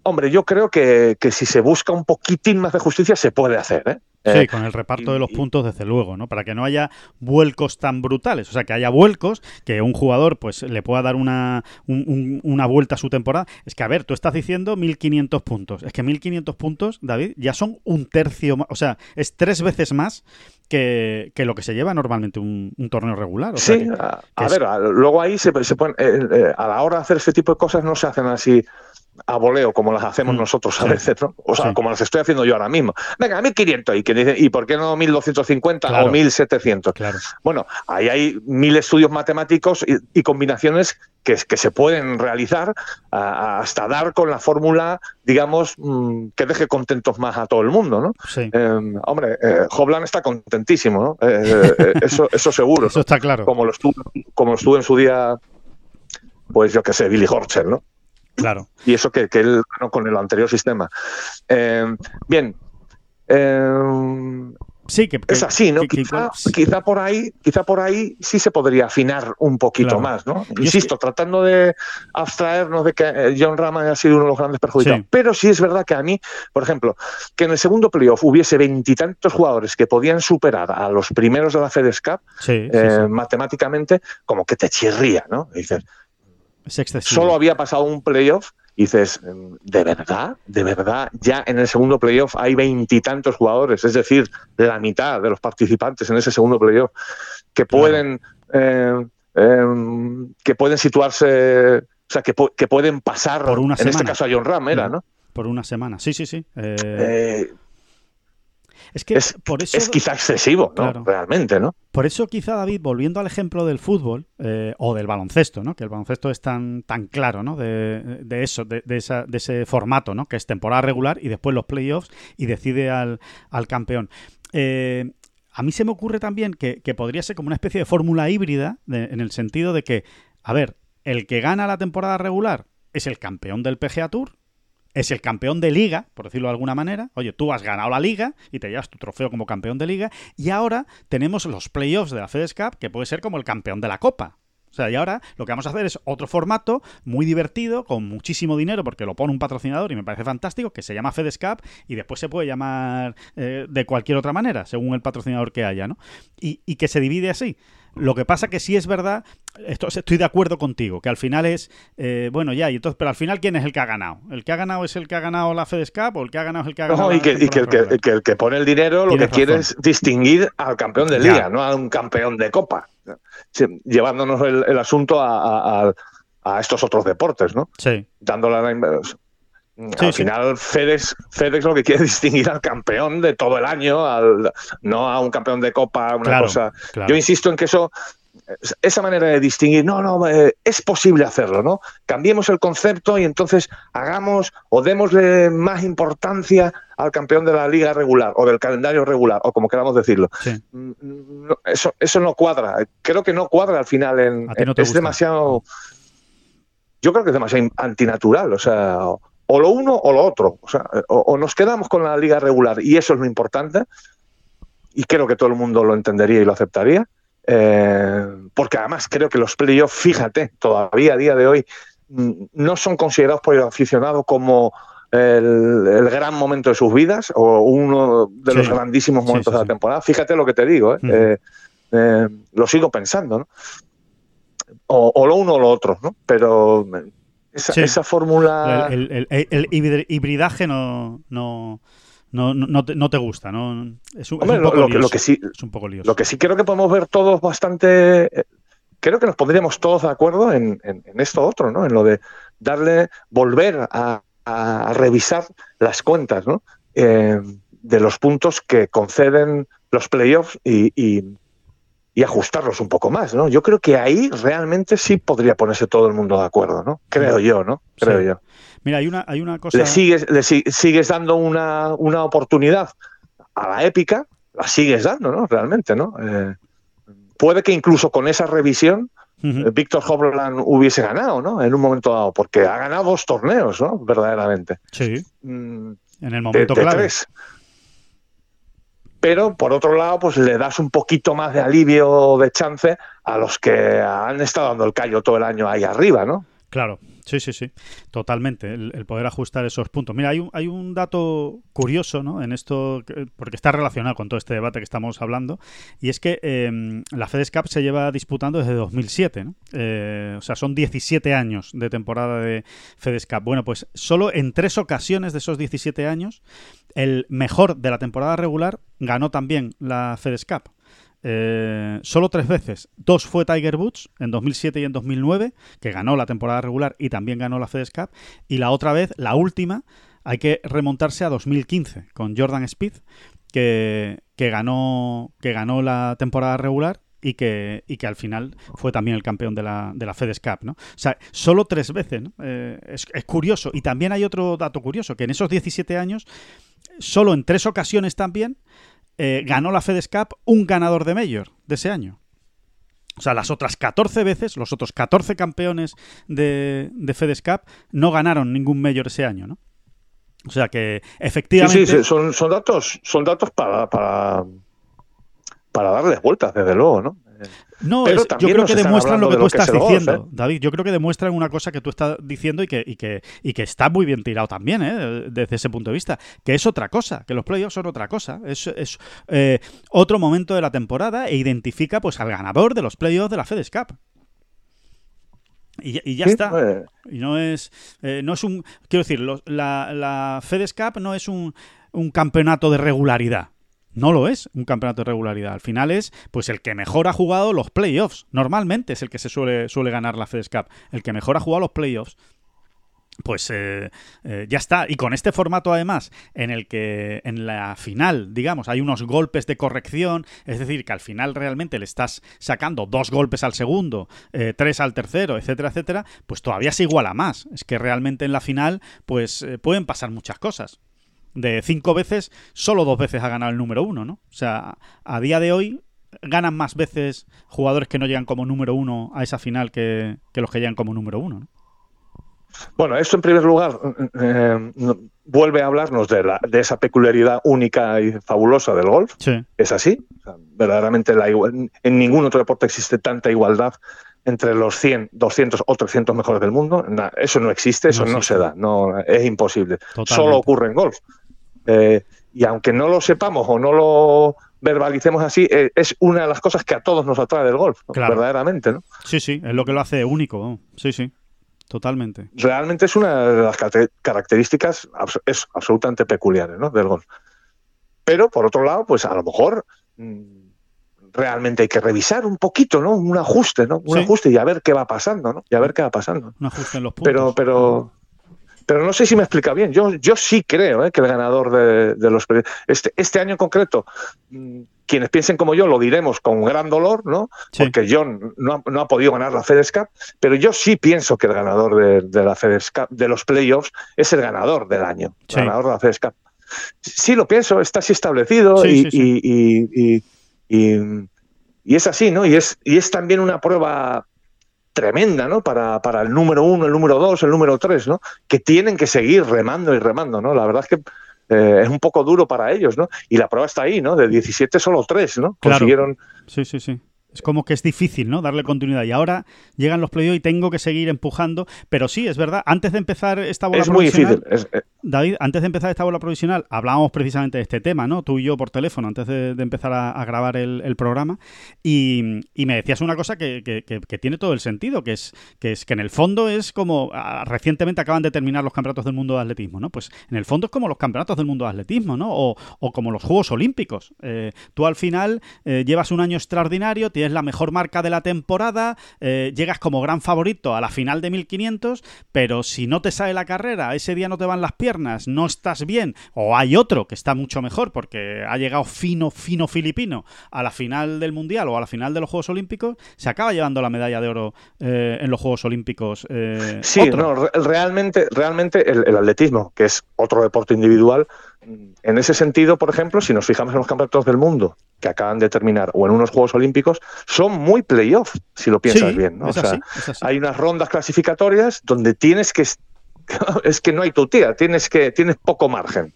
hombre, yo creo que, que, si se busca un poquitín más de justicia se puede hacer, ¿eh? Sí, eh, con el reparto de los puntos, desde luego, ¿no? Para que no haya vuelcos tan brutales. O sea, que haya vuelcos, que un jugador pues le pueda dar una, una vuelta a su temporada. Es que, a ver, tú estás diciendo 1.500 puntos. Es que 1.500 puntos, David, ya son un tercio más. O sea, es tres veces más que, lo que se lleva normalmente un, torneo regular. sí, a, ver, luego ahí se, se eh, eh, a la hora de hacer ese tipo de cosas no se hacen así a voleo como las hacemos mm, nosotros a veces, ¿no? O sea, como las estoy haciendo yo ahora mismo. Venga, 1500 y que dicen, ¿y por qué no 1250 o 1700? Claro. Bueno, ahí hay mil estudios matemáticos y, combinaciones que, que, se pueden realizar hasta dar con la fórmula, digamos, mm, que deje contentos más a todo el mundo, ¿no? Sí. Em, hombre, eh, Hoblan está contentísimo, ¿no? Eh, eh, eso, eso seguro. (laughs) eso está claro. Como lo estuvo, como estuvo en su día, pues yo qué sé, Billy Horschel, ¿no? Claro. Y eso que, que él ganó con el anterior sistema. Eh, bien. Eh, sí, que, es así, ¿no? quizá, por ahí, quizá por ahí sí se podría afinar un poquito más, ¿no? Insisto, tratando de abstraernos de que eh, John Rama haya sido uno de los grandes perjudicados. Pero sí es verdad que a mí, por ejemplo, que en el segundo playoff hubiese veintitantos jugadores que podían superar a los primeros de la FedEx Cup, matemáticamente, como que te chirría, ¿no? dices, es Solo había pasado un playoff dices, ¿de verdad? ¿De verdad? Ya en el segundo playoff hay veintitantos jugadores, es decir, la mitad de los participantes en ese segundo playoff, que pueden, eh, em, que pueden situarse, o sea, que, pueden pasar, Por una en este caso a John Ram era, ¿no? Por una semana, sí, sí, sí. Eh, eh, es que por eso, es quizá excesivo, ¿no? Realmente, ¿no? Por eso quizá, David, volviendo al ejemplo del fútbol eh, o del baloncesto, ¿no? Que el baloncesto es tan, tan claro, ¿no? De, eso, de, esa, de, ese formato, ¿no? Que es temporada regular y después los playoffs y decide al, campeón. Eh, a mí se me ocurre también que, podría ser como una especie de fórmula híbrida en el sentido de que, a ver, el que gana la temporada regular es el campeón del PGA Tour es el campeón de liga, por decirlo de alguna manera. Oye, tú has ganado la liga y te llevas tu trofeo como campeón de liga. Y ahora tenemos los playoffs de la FedEx Cup, que puede ser como el campeón de la Copa. O sea, y ahora lo que vamos a hacer es otro formato muy divertido, con muchísimo dinero, porque lo pone un patrocinador y me parece fantástico, que se llama FedEx Cup y después se puede llamar eh, de cualquier otra manera, según el patrocinador que haya, ¿no? Y, y que se divide así. Lo que pasa que sí es verdad, esto, estoy de acuerdo contigo, que al final es, eh, bueno, ya, y entonces, pero al final, ¿quién es el que ha ganado? ¿El que ha ganado es el que ha ganado la FedEscap o el que ha ganado es el que ha ganado? No, y, que, y que, el que, pone el dinero lo que quiere es distinguir al campeón de liga, no a un campeón de copa, llevándonos el, asunto a, estos otros deportes, ¿no? Sí. Dándole la al final, FedEx, FedEx lo que quiere (laughs) distinguir al campeón de todo el año, al, no a un campeón de copa, una cosa. Yo insisto en que eso, esa manera de distinguir, no, no, eh, es posible hacerlo, ¿no? Cambiemos el concepto y entonces hagamos o démosle más importancia al campeón de la liga regular o del calendario regular, o como queramos decirlo. Mm, eso, eso no cuadra. Creo que no cuadra al final. En, es demasiado. Yo creo que es demasiado antinatural. O sea, o lo uno o lo otro. O, sea, o, nos quedamos con la liga regular y eso es lo importante, y creo que todo el mundo lo entendería y lo aceptaría, eh, porque además creo que los playoffs, fíjate, todavía a día de hoy mm, no son considerados por el aficionado como el, gran momento de sus vidas o uno de los grandísimos momentos de la temporada. Fíjate lo que te digo, ¿eh? Eh, lo sigo pensando, ¿no? O, o, lo uno o lo otro, ¿no? Pero esa, fórmula. El, el, hibridaje no, no, no, no, te, no te gusta, ¿no? Es un, lo, que sí, es un poco Lo que sí creo que podemos ver todos bastante. Creo que nos pondríamos todos de acuerdo en, esto otro, ¿no? En lo de darle, volver a, revisar las cuentas, ¿no? Eh, de los puntos que conceden los playoffs y, y ajustarlos un poco más, ¿no? Yo creo que ahí realmente sí podría ponerse todo el mundo de acuerdo, ¿no? Creo yo, ¿no? Creo yo. Mira, hay una, hay una cosa... Le sigues, le sigues dando una, una, oportunidad a la épica, la sigues dando, ¿no? Realmente, ¿no? Eh, puede que incluso con esa revisión eh, Víctor Hovland hubiese ganado, ¿no? En un momento dado, porque ha ganado dos torneos, ¿no? Verdaderamente. Sí. Mm, en el momento de, Tres pero por otro lado, pues le das un poquito más de alivio de chance a los que han estado dando el callo todo el año ahí arriba, ¿no? Claro, sí, sí, sí, totalmente, el, poder ajustar esos puntos. Mira, hay un, hay un dato curioso ¿no? en esto, porque está relacionado con todo este debate que estamos hablando, y es que em, la FedEx Cup se lleva disputando desde 2007, ¿no? Eh, o sea, son 17 años de temporada de FedEx Cup. Bueno, pues solo en tres ocasiones de esos 17 años, el mejor de la temporada regular ganó también la FedEx Cup. Eh, solo tres veces. Dos fue Tiger Woods en 2007 y en 2009, que ganó la temporada regular y también ganó la FedEx Cup. Y la otra vez, la última, hay que remontarse a 2015 con Jordan Speed, que, que, ganó, que ganó la temporada regular y que, y que al final fue también el campeón de la, de la FedEx Cup, ¿no? O sea, solo tres veces, eh, es, es, curioso. Y también hay otro dato curioso, que en esos 17 años, solo en tres ocasiones también, eh, ganó la FedEx Cup un ganador de Mayor de ese año. O sea, las otras 14 veces, los otros 14 campeones de, de FedEx Cup no ganaron ningún Mayor ese año, ¿no? O sea que efectivamente. Sí, sí, son, son, datos, son datos para, para, para darles vueltas, desde luego, ¿no? No, yo creo que demuestran lo que tú estás diciendo, ¿eh? David. Yo creo que demuestran una cosa que tú estás diciendo y que, y que, y que está muy bien tirado también, ¿eh? desde ese punto de vista. Que es otra cosa, que los playoffs son otra cosa. Es, es eh, otro momento de la temporada e identifica pues al ganador de los playoffs de la FedEx Cup. Y, ya está. Pues. Y no es, eh, no es un. Quiero decir, la, la FedEx Cup no es un, un campeonato de regularidad. No lo es un campeonato de regularidad. Al final es pues el que mejor ha jugado los playoffs. Normalmente es el que se suele, suele ganar la FedEx Cup. El que mejor ha jugado los playoffs pues eh, eh, ya está. Y con este formato además, en el que en la final, digamos, hay unos golpes de corrección, es decir, que al final realmente le estás sacando dos golpes al segundo, eh, tres al tercero, etcétera, etcétera, pues todavía se iguala más. Es que realmente en la final, pues pueden pasar muchas cosas. De cinco veces, solo dos veces ha ganado el número uno, ¿no? O sea, a día de hoy ganan más veces jugadores que no llegan como número uno a esa final que, que los que llegan como número uno, ¿no? Bueno, esto en primer lugar eh, vuelve a hablarnos de, la, de, esa peculiaridad única y fabulosa del golf. Es así. verdaderamente la en ningún otro deporte existe tanta igualdad entre los 100, 200 o 300 mejores del mundo. eso no existe, eso no, se da, no, es imposible. Solo ocurre en golf. Eh, y aunque no lo sepamos o no lo verbalicemos así, eh, es una de las cosas que a todos nos atrae del golf, verdaderamente. ¿no? Sí, sí, es lo que lo hace único. Sí, sí. Totalmente. Realmente es una de las características es absolutamente peculiares ¿no? del golf. Pero, por otro lado, pues a lo mejor mm, realmente hay que revisar un poquito, ¿no? Un ajuste, ¿no? Un ajuste y a ver qué va pasando, ¿no? Y a ver qué va pasando. Un ajuste en los puntos. Pero, pero, pero no sé si me explica bien. Yo, yo sí creo ¿eh? que el ganador de, los este, este año en concreto, mm, quienes piensen como yo lo diremos con gran dolor, ¿no? Porque John no ha, podido ganar la FedEx Cup, pero yo sí pienso que el ganador de, la FedEx Cup, de los playoffs, es el ganador del año, el ganador de la FedEx Cup. Sí lo pienso, está así establecido y, y, y, es así, ¿no? Y es, y es también una prueba tremenda, ¿no? Para, para el número uno, el número dos, el número tres, ¿no? Que tienen que seguir remando y remando, ¿no? La verdad es que eh, es un poco duro para ellos, ¿no? Y la prueba está ahí, ¿no? De 17 solo tres, ¿no? Consiguieron. Sí, sí, sí. Es como que es difícil, ¿no? Darle continuidad. Y ahora llegan los playoffs y tengo que seguir empujando. Pero sí, es verdad. Antes de empezar esta bola es Muy difícil. Eh, David, antes de empezar esta bola provisional, hablábamos precisamente de este tema, ¿no? Tú y yo por teléfono, antes de, empezar a, grabar el, programa. Y, me decías una cosa que, tiene todo el sentido, que es, que es que en el fondo es como. Ah, recientemente acaban de terminar los campeonatos del mundo de atletismo, ¿no? Pues en el fondo es como los campeonatos del mundo de atletismo, ¿no? O, como los Juegos Olímpicos. Eh, tú al final eh, llevas un año extraordinario, tienes la mejor marca de la temporada, eh, llegas como gran favorito a la final de 1500, pero si no te sale la carrera, ese día no te van las piernas, no estás bien, o hay otro que está mucho mejor porque ha llegado fino, fino filipino a la final del Mundial o a la final de los Juegos Olímpicos, se acaba llevando la medalla de oro eh, en los Juegos Olímpicos. Eh, sí, no, realmente, realmente el atletismo, que es otro deporte individual, en ese sentido, por ejemplo, si nos fijamos en los campeonatos del mundo que acaban de terminar o en unos Juegos Olímpicos, son muy playoff, si lo piensas bien. ¿no? hay unas rondas clasificatorias donde tienes que. (laughs) Es que no hay tu tía, tienes, que, tienes poco margen.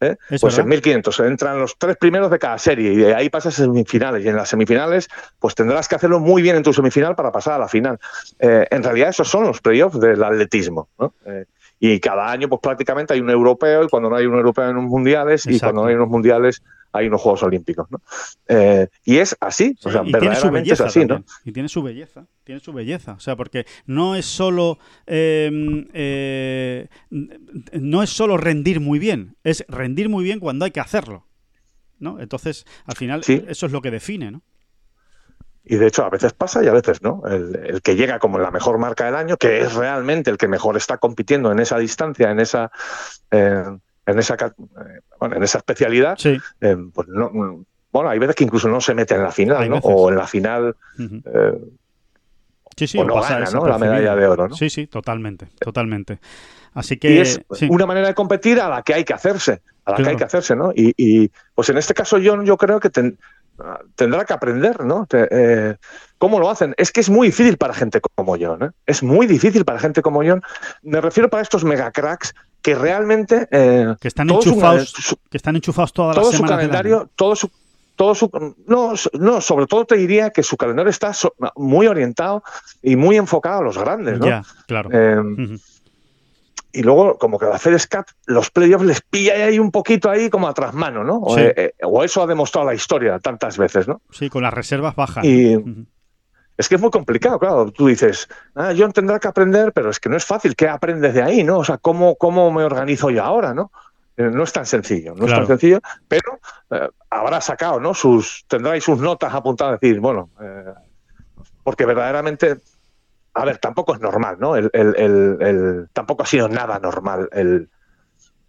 ¿eh? Pues en 1500 entran los tres primeros de cada serie y de ahí pasas a semifinales. Y en las semifinales, pues tendrás que hacerlo muy bien en tu semifinal para pasar a la final. Eh, en realidad, esos son los playoffs del atletismo. ¿no? Eh, y cada año, pues prácticamente hay un europeo, y cuando no hay un europeo en unos mundiales, y cuando no hay unos mundiales, hay unos Juegos Olímpicos, ¿no? Eh, y es así, o sea, verdaderamente es así, ¿no? Y tiene su belleza, tiene su belleza, o sea, porque no es solo em, eh, no es solo rendir muy bien, es rendir muy bien cuando hay que hacerlo, ¿no? Entonces, al final, eso es lo que define, ¿no? Y de hecho, a veces pasa y a veces no. El, que llega como la mejor marca del año, que es realmente el que mejor está compitiendo en esa distancia, en esa, eh, en esa, eh, bueno, en esa especialidad, eh, pues no, bueno, hay veces que incluso no se mete en la final, ¿no? O en la final. sí, sí, o no pasa gana, ¿no? La medalla de oro, ¿no? Sí, sí, totalmente, totalmente. Así que es una manera de competir a la que hay que hacerse, a la que hay que hacerse, ¿no? Y, y, pues en este caso yo, yo creo que ten, tendrá que aprender, ¿no? Eh, ¿Cómo lo hacen? Es que es muy difícil para gente como yo, ¿no? Es muy difícil para gente como yo. Me refiero para estos mega cracks que realmente... Eh, que, están enchufados, que están enchufados todas todo las su calendario, todo su... Todo su, no, no, sobre todo te diría que su calendario está muy orientado y muy enfocado a los grandes, ¿no? Ya, claro. Eh, y luego como que la FedEx Cup, los playoffs les pilla ahí un poquito ahí como a mano, ¿no? Eh, eh, o, eso ha demostrado la historia tantas veces, ¿no? Sí, con las reservas bajas. Y es que es muy complicado, claro. Tú dices, ah, John tendrá que aprender, pero es que no es fácil. ¿Qué aprendes de ahí, no? O sea, ¿cómo, cómo me organizo yo ahora, no? Eh, no es tan sencillo, no es tan sencillo, pero eh, habrá sacado, ¿no? Sus, tendráis sus notas apuntadas, decir, bueno, eh, porque verdaderamente, a ver, tampoco es normal, ¿no? El, el, el, tampoco ha sido nada normal el,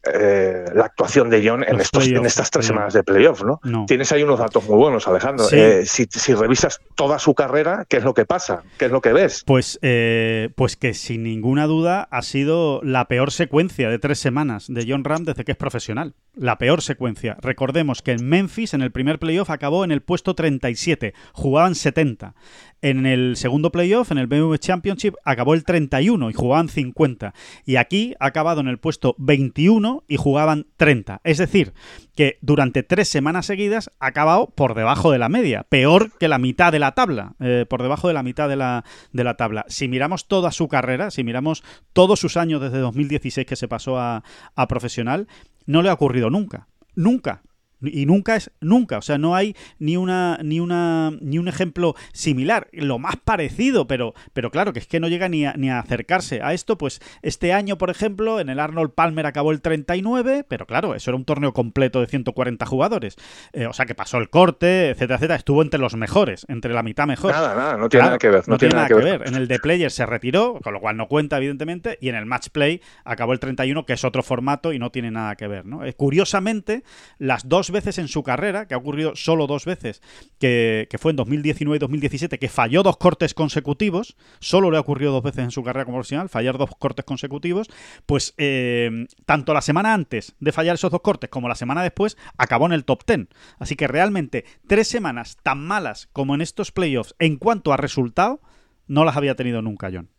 eh, la actuación de John en, estos, en estas tres semanas de playoff, ¿no? Tienes ahí unos datos muy buenos, Alejandro. Eh, si, revisas toda su carrera, ¿qué es lo que pasa? ¿Qué es lo que ves? Pues, eh, pues que sin ninguna duda ha sido la peor secuencia de tres semanas de John Ram desde que es profesional. La peor secuencia. Recordemos que en Memphis, en el primer playoff, acabó en el puesto 37. Jugaban 70. En el segundo playoff, en el BMW Championship, acabó el 31 y jugaban 50. Y aquí ha acabado en el puesto 21 y jugaban 30. Es decir, que durante tres semanas seguidas ha acabado por debajo de la media, peor que la mitad de la tabla, eh, por debajo de la mitad de la, de la tabla. Si miramos toda su carrera, si miramos todos sus años desde 2016 que se pasó a, a profesional, no le ha ocurrido nunca. Nunca y nunca es nunca, o sea, no hay ni una ni una ni un ejemplo similar, lo más parecido, pero pero claro, que es que no llega ni a, ni a acercarse a esto, pues este año, por ejemplo, en el Arnold Palmer acabó el 39, pero claro, eso era un torneo completo de 140 jugadores. Eh, o sea, que pasó el corte, etcétera, etcétera, estuvo entre los mejores, entre la mitad mejor. Nada, nada, no tiene nada que ver, no, tiene nada, que, ver. En el de Player se retiró, con lo cual no cuenta evidentemente, y en el Match Play acabó el 31, que es otro formato y no tiene nada que ver, ¿no? Eh, curiosamente, las dos veces en su carrera, que ha ocurrido solo dos veces, que, fue en 2019 y 2017, que falló dos cortes consecutivos, solo le ha ocurrido dos veces en su carrera como profesional, fallar dos cortes consecutivos, pues eh, tanto la semana antes de fallar esos dos cortes como la semana después, acabó en el top 10. Así que realmente tres semanas tan malas como en estos playoffs en cuanto a resultado, no las había tenido nunca John.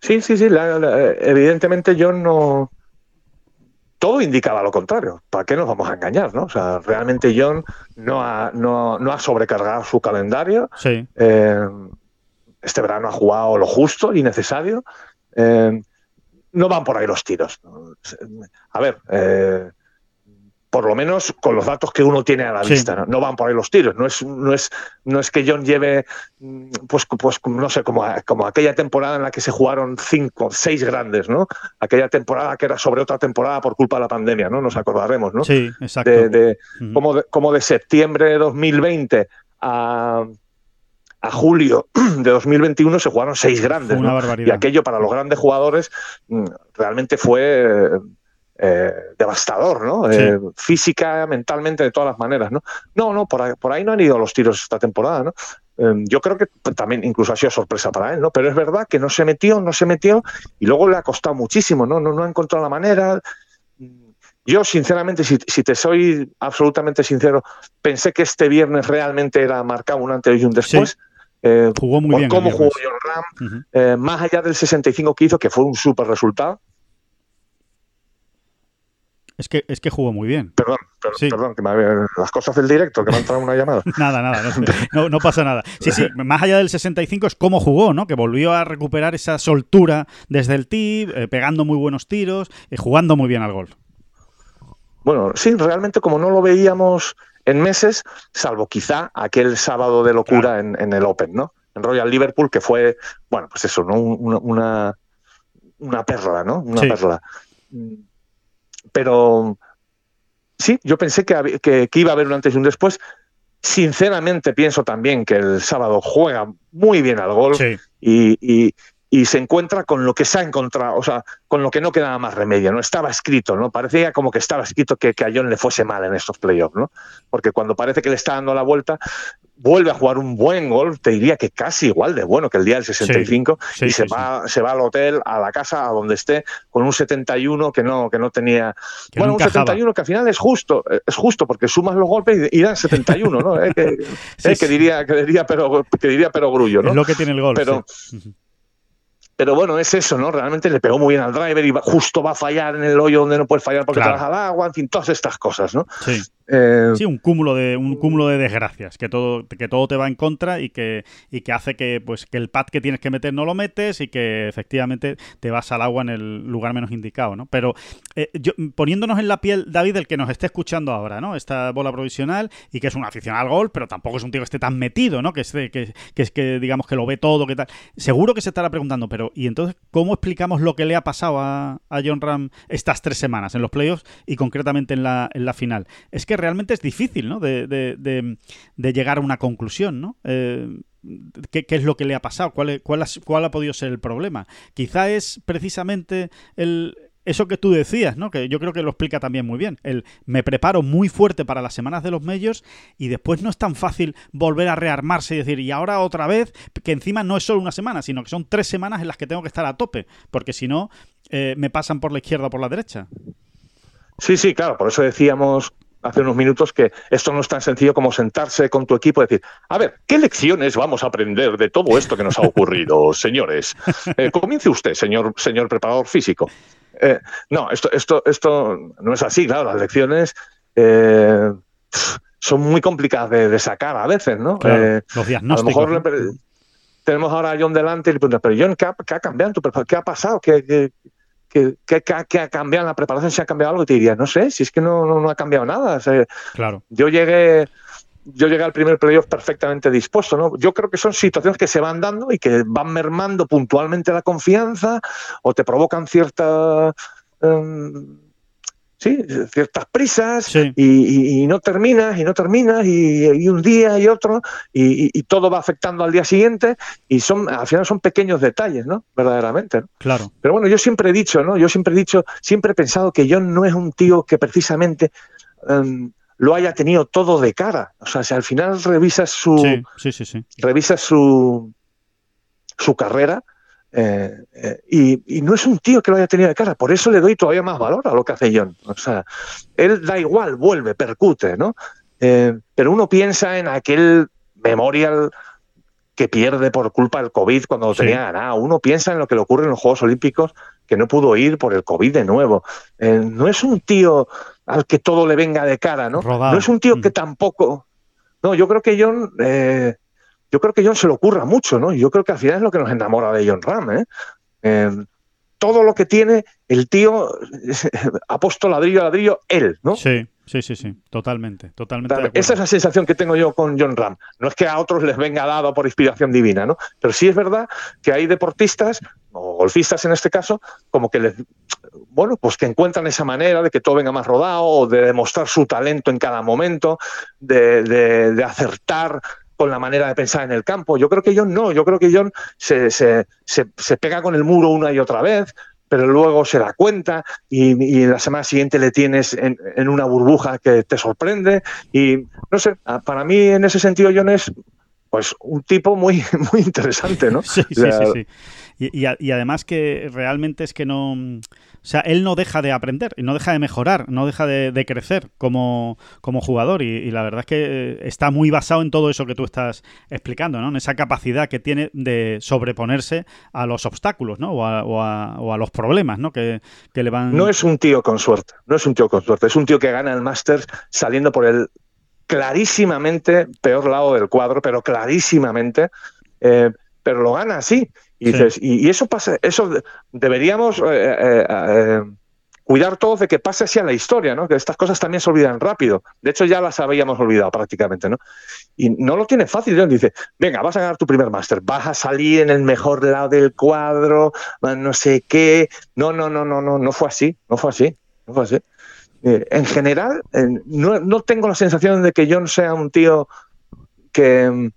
Sí, sí, sí. evidentemente John no, todo indicaba lo contrario. ¿Para qué nos vamos a engañar? ¿no? O sea, realmente John no ha, no, no ha sobrecargado su calendario. Sí. Eh, este verano ha jugado lo justo y necesario. Eh, no van por ahí los tiros. A ver, eh, por lo menos con los datos que uno tiene a la vista, ¿no? van por ahí los tiros, no es, no es, no es que John lleve, mm, pues, pues no sé, como, como aquella temporada en la que se jugaron cinco, seis grandes, ¿no? Aquella temporada que era sobre otra temporada por culpa de la pandemia, ¿no? Nos acordaremos, ¿no? Sí, exacto. De, como, de como de septiembre de 2020 a, a julio (clears throat) de 2021 se jugaron seis grandes, Y aquello para los grandes jugadores mm, realmente fue eh, devastador, ¿no? Eh, física, mentalmente, de todas las maneras, ¿no? No, no, por ahí, por ahí no han ido los tiros esta temporada, ¿no? Em, yo creo que también incluso ha sido sorpresa para él, ¿no? Pero es verdad que no se metió, no se metió y luego le ha costado muchísimo, ¿no? No, no ha encontrado la manera. Yo, sinceramente, si, te soy absolutamente sincero, pensé que este viernes realmente era marcado un antes y un después. Eh, jugó muy bien. Cómo jugó John Ram, más allá del 65 que hizo, que fue un súper resultado. Es que, es que jugó muy bien. Perdón, perdón, que las cosas del directo, que me ha entrado una llamada. (laughs) nada, nada, no, no, pasa nada. Sí, sí, más allá del 65 es cómo jugó, ¿no? Que volvió a recuperar esa soltura desde el tee, eh, pegando muy buenos tiros, y jugando muy bien al golf. Bueno, sí, realmente como no lo veíamos en meses, salvo quizá aquel sábado de locura en, el Open, ¿no? En Royal Liverpool, que fue, bueno, pues eso, ¿no? Una, una, perla, ¿no? Una perla pero sí, yo pensé que, que, iba a haber un antes y un después. Sinceramente pienso también que el sábado juega muy bien al golf y, y, se encuentra con lo que se ha encontrado, o sea, con lo que no quedaba más remedio, ¿no? Estaba escrito, ¿no? Parecía como que estaba escrito que, que a John le fuese mal en estos playoffs, ¿no? Porque cuando parece que le está dando la vuelta, vuelve a jugar un buen golf, te diría que casi igual de bueno que el día del 65, y se, va, se va al hotel, a la casa, a donde esté, con un 71 que no, que no tenía. bueno, un 71 que al final es justo, es justo, porque sumas los golpes y, dan 71, ¿no? Eh, que, (laughs) eh, que, diría, que diría, pero, que diría pero grullo, ¿no? Es lo que tiene el golf. Pero, pero bueno, es eso, ¿no? Realmente le pegó muy bien al driver y justo va a fallar en el hoyo donde no puede fallar porque claro. trabaja al agua, en fin, todas estas cosas, ¿no? Sí. Eh, sí, un cúmulo de un cúmulo de desgracias, que todo que todo te va en contra y que y que hace que pues que el pad que tienes que meter no lo metes y que efectivamente te vas al agua en el lugar menos indicado, ¿no? Pero eh, yo, poniéndonos en la piel David del que nos esté escuchando ahora, ¿no? Esta bola provisional y que es un aficionado al gol, pero tampoco es un tío que esté tan metido, ¿no? Que es que, es que digamos que lo ve todo, que tal. Seguro que se estará preguntando, pero ¿y entonces cómo explicamos lo que le ha pasado a, a John Ram estas tres semanas en los playoffs y concretamente en la, en la final? Es que realmente es difícil, ¿no? De, de, llegar a una conclusión, ¿no? Eh, ¿qué, es lo que le ha pasado? ¿Cuál, cuál, ¿Cuál ha podido ser el problema? Quizá es precisamente el, eso que tú decías, ¿no? Que yo creo que lo explica también muy bien. El me preparo muy fuerte para las semanas de los medios y después no es tan fácil volver a rearmarse y decir, y ahora otra vez, que encima no es solo una semana, sino que son tres semanas en las que tengo que estar a tope, porque si no, eh, me pasan por la izquierda o por la derecha. Sí, sí, claro, por eso decíamos hace unos minutos que esto no es tan sencillo como sentarse con tu equipo y decir, a ver, ¿qué lecciones vamos a aprender de todo esto que nos ha ocurrido, (laughs) señores? Eh, comience usted, señor, señor preparador físico. Eh, no, esto, esto, esto no es así, claro, las lecciones eh, son muy complicadas de, sacar a veces, ¿no? los diagnósticos. A lo mejor tenemos ahora a John delante y le preguntas, pero John, ¿qué ha, cambiado ¿Qué ha pasado? ¿Qué, ¿Qué, ha cambiado en la preparación? ¿Se ha cambiado algo? Te diría, no sé, si es que no, no, ha cambiado nada. claro. Yo llegué, yo llegué al primer playoff perfectamente dispuesto, ¿no? Yo creo que son situaciones que se van dando y que van mermando puntualmente la confianza o te provocan cierta em, sí, ciertas prisas Y, no terminas y no terminas y, un día y otro y, todo va afectando al día siguiente y son al final son pequeños detalles, ¿no? Verdaderamente. Claro. Pero bueno, yo siempre he dicho, ¿no? Yo siempre he dicho, siempre he pensado que John no es un tío que precisamente em, lo haya tenido todo de cara. O sea, si al final revisas su sí, sí, sí, revisas su su carrera, eh, eh, y, no es un tío que lo haya tenido de cara, por eso le doy todavía más valor a lo que hace John. O sea, él da igual, vuelve, percute, ¿no? Eh, pero uno piensa en aquel memorial que pierde por culpa del COVID cuando lo tenía ganado. Uno piensa en lo que le ocurre en los Juegos Olímpicos, que no pudo ir por el COVID de nuevo. no es un tío al que todo le venga de cara, ¿no? No es un tío que mm. tampoco... No, yo creo que John yo creo que John se lo ocurra mucho, ¿no? Y yo creo que al final es lo que nos enamora de John Ram, ¿eh? Em, todo lo que tiene, el tío (laughs) ha puesto ladrillo a ladrillo él, ¿no? Sí, sí, sí, sí, totalmente, totalmente. esa es la sensación que tengo yo con John Ram. No es que a otros les venga dado por inspiración divina, ¿no? Pero sí es verdad que hay deportistas, o golfistas en este caso, como que les, bueno, pues que encuentran esa manera de que todo venga más rodado, o de demostrar su talento en cada momento, de, de acertar con la manera de pensar en el campo. Yo creo que John no, yo creo que John se, se, se, pega con el muro una y otra vez, pero luego se da cuenta y, la semana siguiente le tienes en, en, una burbuja que te sorprende. Y no sé, para mí en ese sentido John es pues un tipo muy, (laughs) muy interesante, ¿no? (laughs) Sí, sí, sí, Y, y, además que realmente es que no... O sea, él no deja de aprender, no deja de mejorar, no deja de, crecer como, jugador. Y, la verdad es que eh, está muy basado en todo eso que tú estás explicando, ¿no? En esa capacidad que tiene de sobreponerse a los obstáculos, ¿no? O a, los problemas, ¿no? Que, le van... No es un tío con suerte, no es un tío con suerte, es un tío que gana el Masters saliendo por el clarísimamente peor lado del cuadro, pero clarísimamente, eh, pero lo gana así. Y, dices, y, eso pasa, eso deberíamos eh, eh, cuidar todos de que pase así a la historia, ¿no? Que estas cosas también se olvidan rápido. De hecho, ya las habíamos olvidado prácticamente, ¿no? Y no lo tiene fácil. Dice, venga, vas a ganar tu primer máster, vas a salir en el mejor lado del cuadro, no sé qué. No, no, no, no, no, no fue así, no fue así, no fue así. Eh, en general, no, tengo la sensación de que John sea un tío que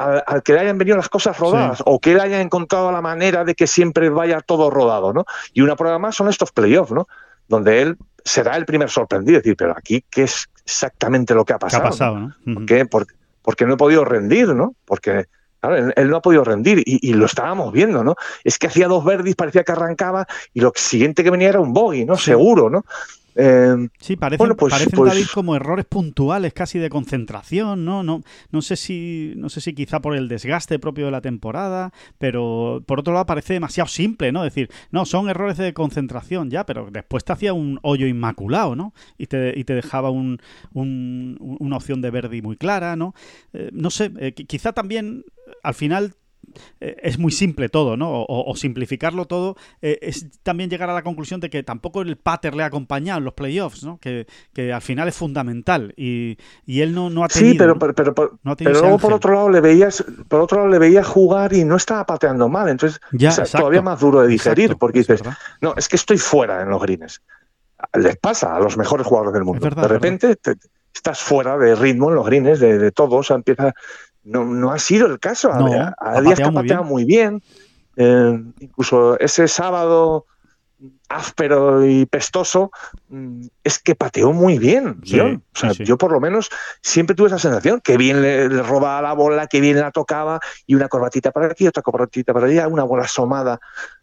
al, que le hayan venido las cosas rodadas o que él haya encontrado la manera de que siempre vaya todo rodado, ¿no? Y una prueba más son estos playoffs, ¿no? Donde él será el primer sorprendido, decir, pero aquí, ¿qué es exactamente lo que ha pasado? ¿Qué ha pasado, ¿no? ¿Por qué? Porque, no he podido rendir, ¿no? Porque él, no ha podido rendir y, lo estábamos viendo, ¿no? Es que hacía dos verdis, parecía que arrancaba y lo siguiente que venía era un bogey, ¿no? Seguro, ¿no? Eh, sí, parecen, pues, parecen pues David, como errores puntuales casi de concentración, ¿no? No, no sé si, no sé si quizá por el desgaste propio de la temporada, pero por otro lado parece demasiado simple, ¿no? Decir, no, son errores de concentración ya, pero después te hacía un hoyo inmaculado, ¿no? Y te, y te dejaba un, una opción de Verdi muy clara, ¿no? Eh, no sé, eh, quizá también al final es muy simple todo, ¿no? O, simplificarlo todo eh, es también llegar a la conclusión de que tampoco el pater le ha acompañado en los playoffs, ¿no? Que, al final es fundamental y, él no, no ha tenido. Sí, pero, pero, pero, luego por otro lado le veías, por otro lado le veías jugar y no estaba pateando mal, entonces es todavía más duro de digerir porque dices, no, es que estoy fuera en los greens. Les pasa a los mejores jugadores del mundo. de repente estás fuera de ritmo en los greens, de, de todo, o sea, empieza no, no ha sido el caso. No, a, que pateado muy bien. Eh, incluso ese sábado áspero y pestoso, mm, es que pateó muy bien. Yo por lo menos siempre tuve esa sensación, que bien le, robaba la bola, que bien la tocaba, y una corbatita para aquí, otra corbatita para allá, una bola asomada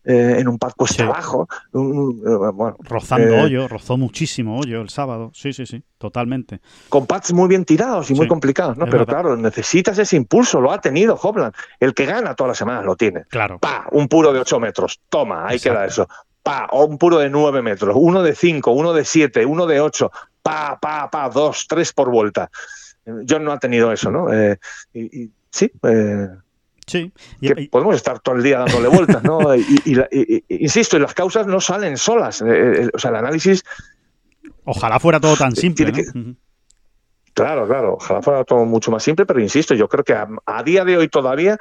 eh, en un par cuesta abajo. Rozando eh, hoyo, rozó muchísimo hoyo el sábado. Sí, sí, sí, totalmente. Con pads muy bien tirados y muy complicados, ¿no? Pero claro, necesitas ese impulso, lo ha tenido Hopland. El que gana todas las semanas lo tiene. Claro. Pa, un puro de 8 metros. Toma, ahí queda eso pa, o un puro de 9 metros, uno de 5, uno de 7, uno de 8, pa, pa, pa, dos, tres por vuelta. John no ha tenido eso, ¿no? Eh, y, sí, eh, Sí. podemos estar todo el día dándole vueltas, ¿no? (laughs) y, insisto, y las causas no salen solas. Eh, o sea, el análisis. Ojalá fuera todo tan simple. Claro, claro. Ojalá fuera todo mucho más simple, pero insisto, yo creo que a día de hoy todavía